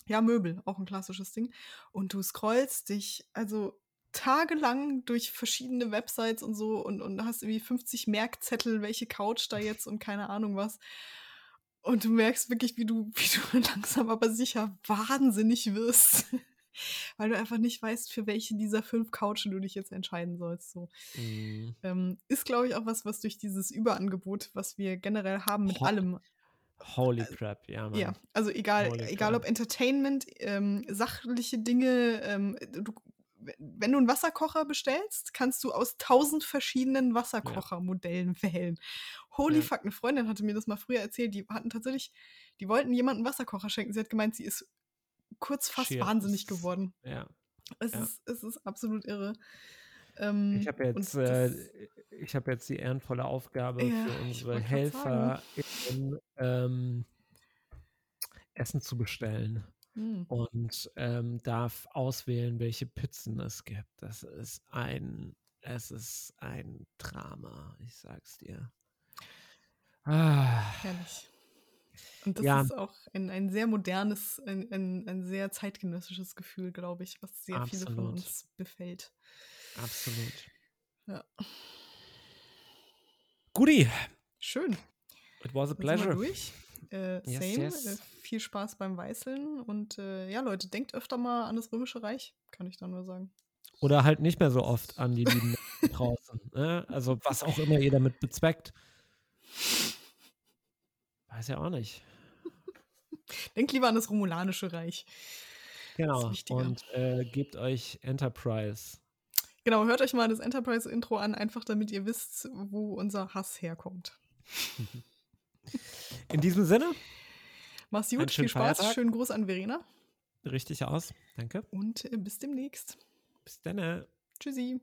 ja, Möbel, auch ein klassisches Ding. Und du scrollst dich also tagelang durch verschiedene Websites und so und, und hast irgendwie 50 Merkzettel, welche Couch da jetzt und keine Ahnung was. Und du merkst wirklich, wie du, [laughs] wie du langsam aber sicher wahnsinnig wirst. [laughs] Weil du einfach nicht weißt, für welche dieser fünf Couchen du dich jetzt entscheiden sollst. So. Mhm. Ähm, ist, glaube ich, auch was, was durch dieses Überangebot, was wir generell haben mit Ho- allem. Holy crap, ja, Mann. Ja, also egal, Holy egal crap. ob Entertainment, ähm, sachliche Dinge, ähm, du, wenn du einen Wasserkocher bestellst, kannst du aus tausend verschiedenen Wasserkochermodellen [laughs] wählen. Holy Ja. fuck, eine Freundin hatte mir das mal früher erzählt, die hatten tatsächlich, die wollten jemanden Wasserkocher schenken. Sie hat gemeint, sie ist kurz fast Schier. wahnsinnig geworden. Ja. Es, Ja. ist, es ist absolut irre. Ähm, Ich habe jetzt, äh, ich habe jetzt die ehrenvolle Aufgabe Ja, für unsere Helfer, ähm, Essen zu bestellen hm. und ähm, darf auswählen, welche Pizzen es gibt. Das ist ein, es ist ein Drama, ich sag's dir. Ah, Herrlich. Und das Ja. ist auch ein, ein sehr modernes, ein, ein, ein sehr zeitgenössisches Gefühl, glaube ich, was sehr viele von Absolut. uns befällt. absolut. Ja. Guti, Schön. it was a pleasure. durch. Äh, Yes, same. yes. Äh, viel Spaß beim Weißeln. Und äh, ja, Leute, denkt öfter mal an das Römische Reich, kann ich da nur sagen. Oder halt nicht mehr so oft an die lieben [laughs] draußen. Ne? Also was auch immer ihr damit bezweckt. Weiß ja auch nicht. [laughs] Denkt lieber an das Romulanische Reich. Genau. Und äh, gebt euch Enterprise. Genau, hört euch mal das Enterprise-Intro an, einfach damit ihr wisst, wo unser Hass herkommt. [laughs] In diesem Sinne, Mach's gut, viel Spaß, Feiertag. schönen Gruß an Verena richtig aus. Danke. und äh, bis demnächst. Bis dann. Tschüssi.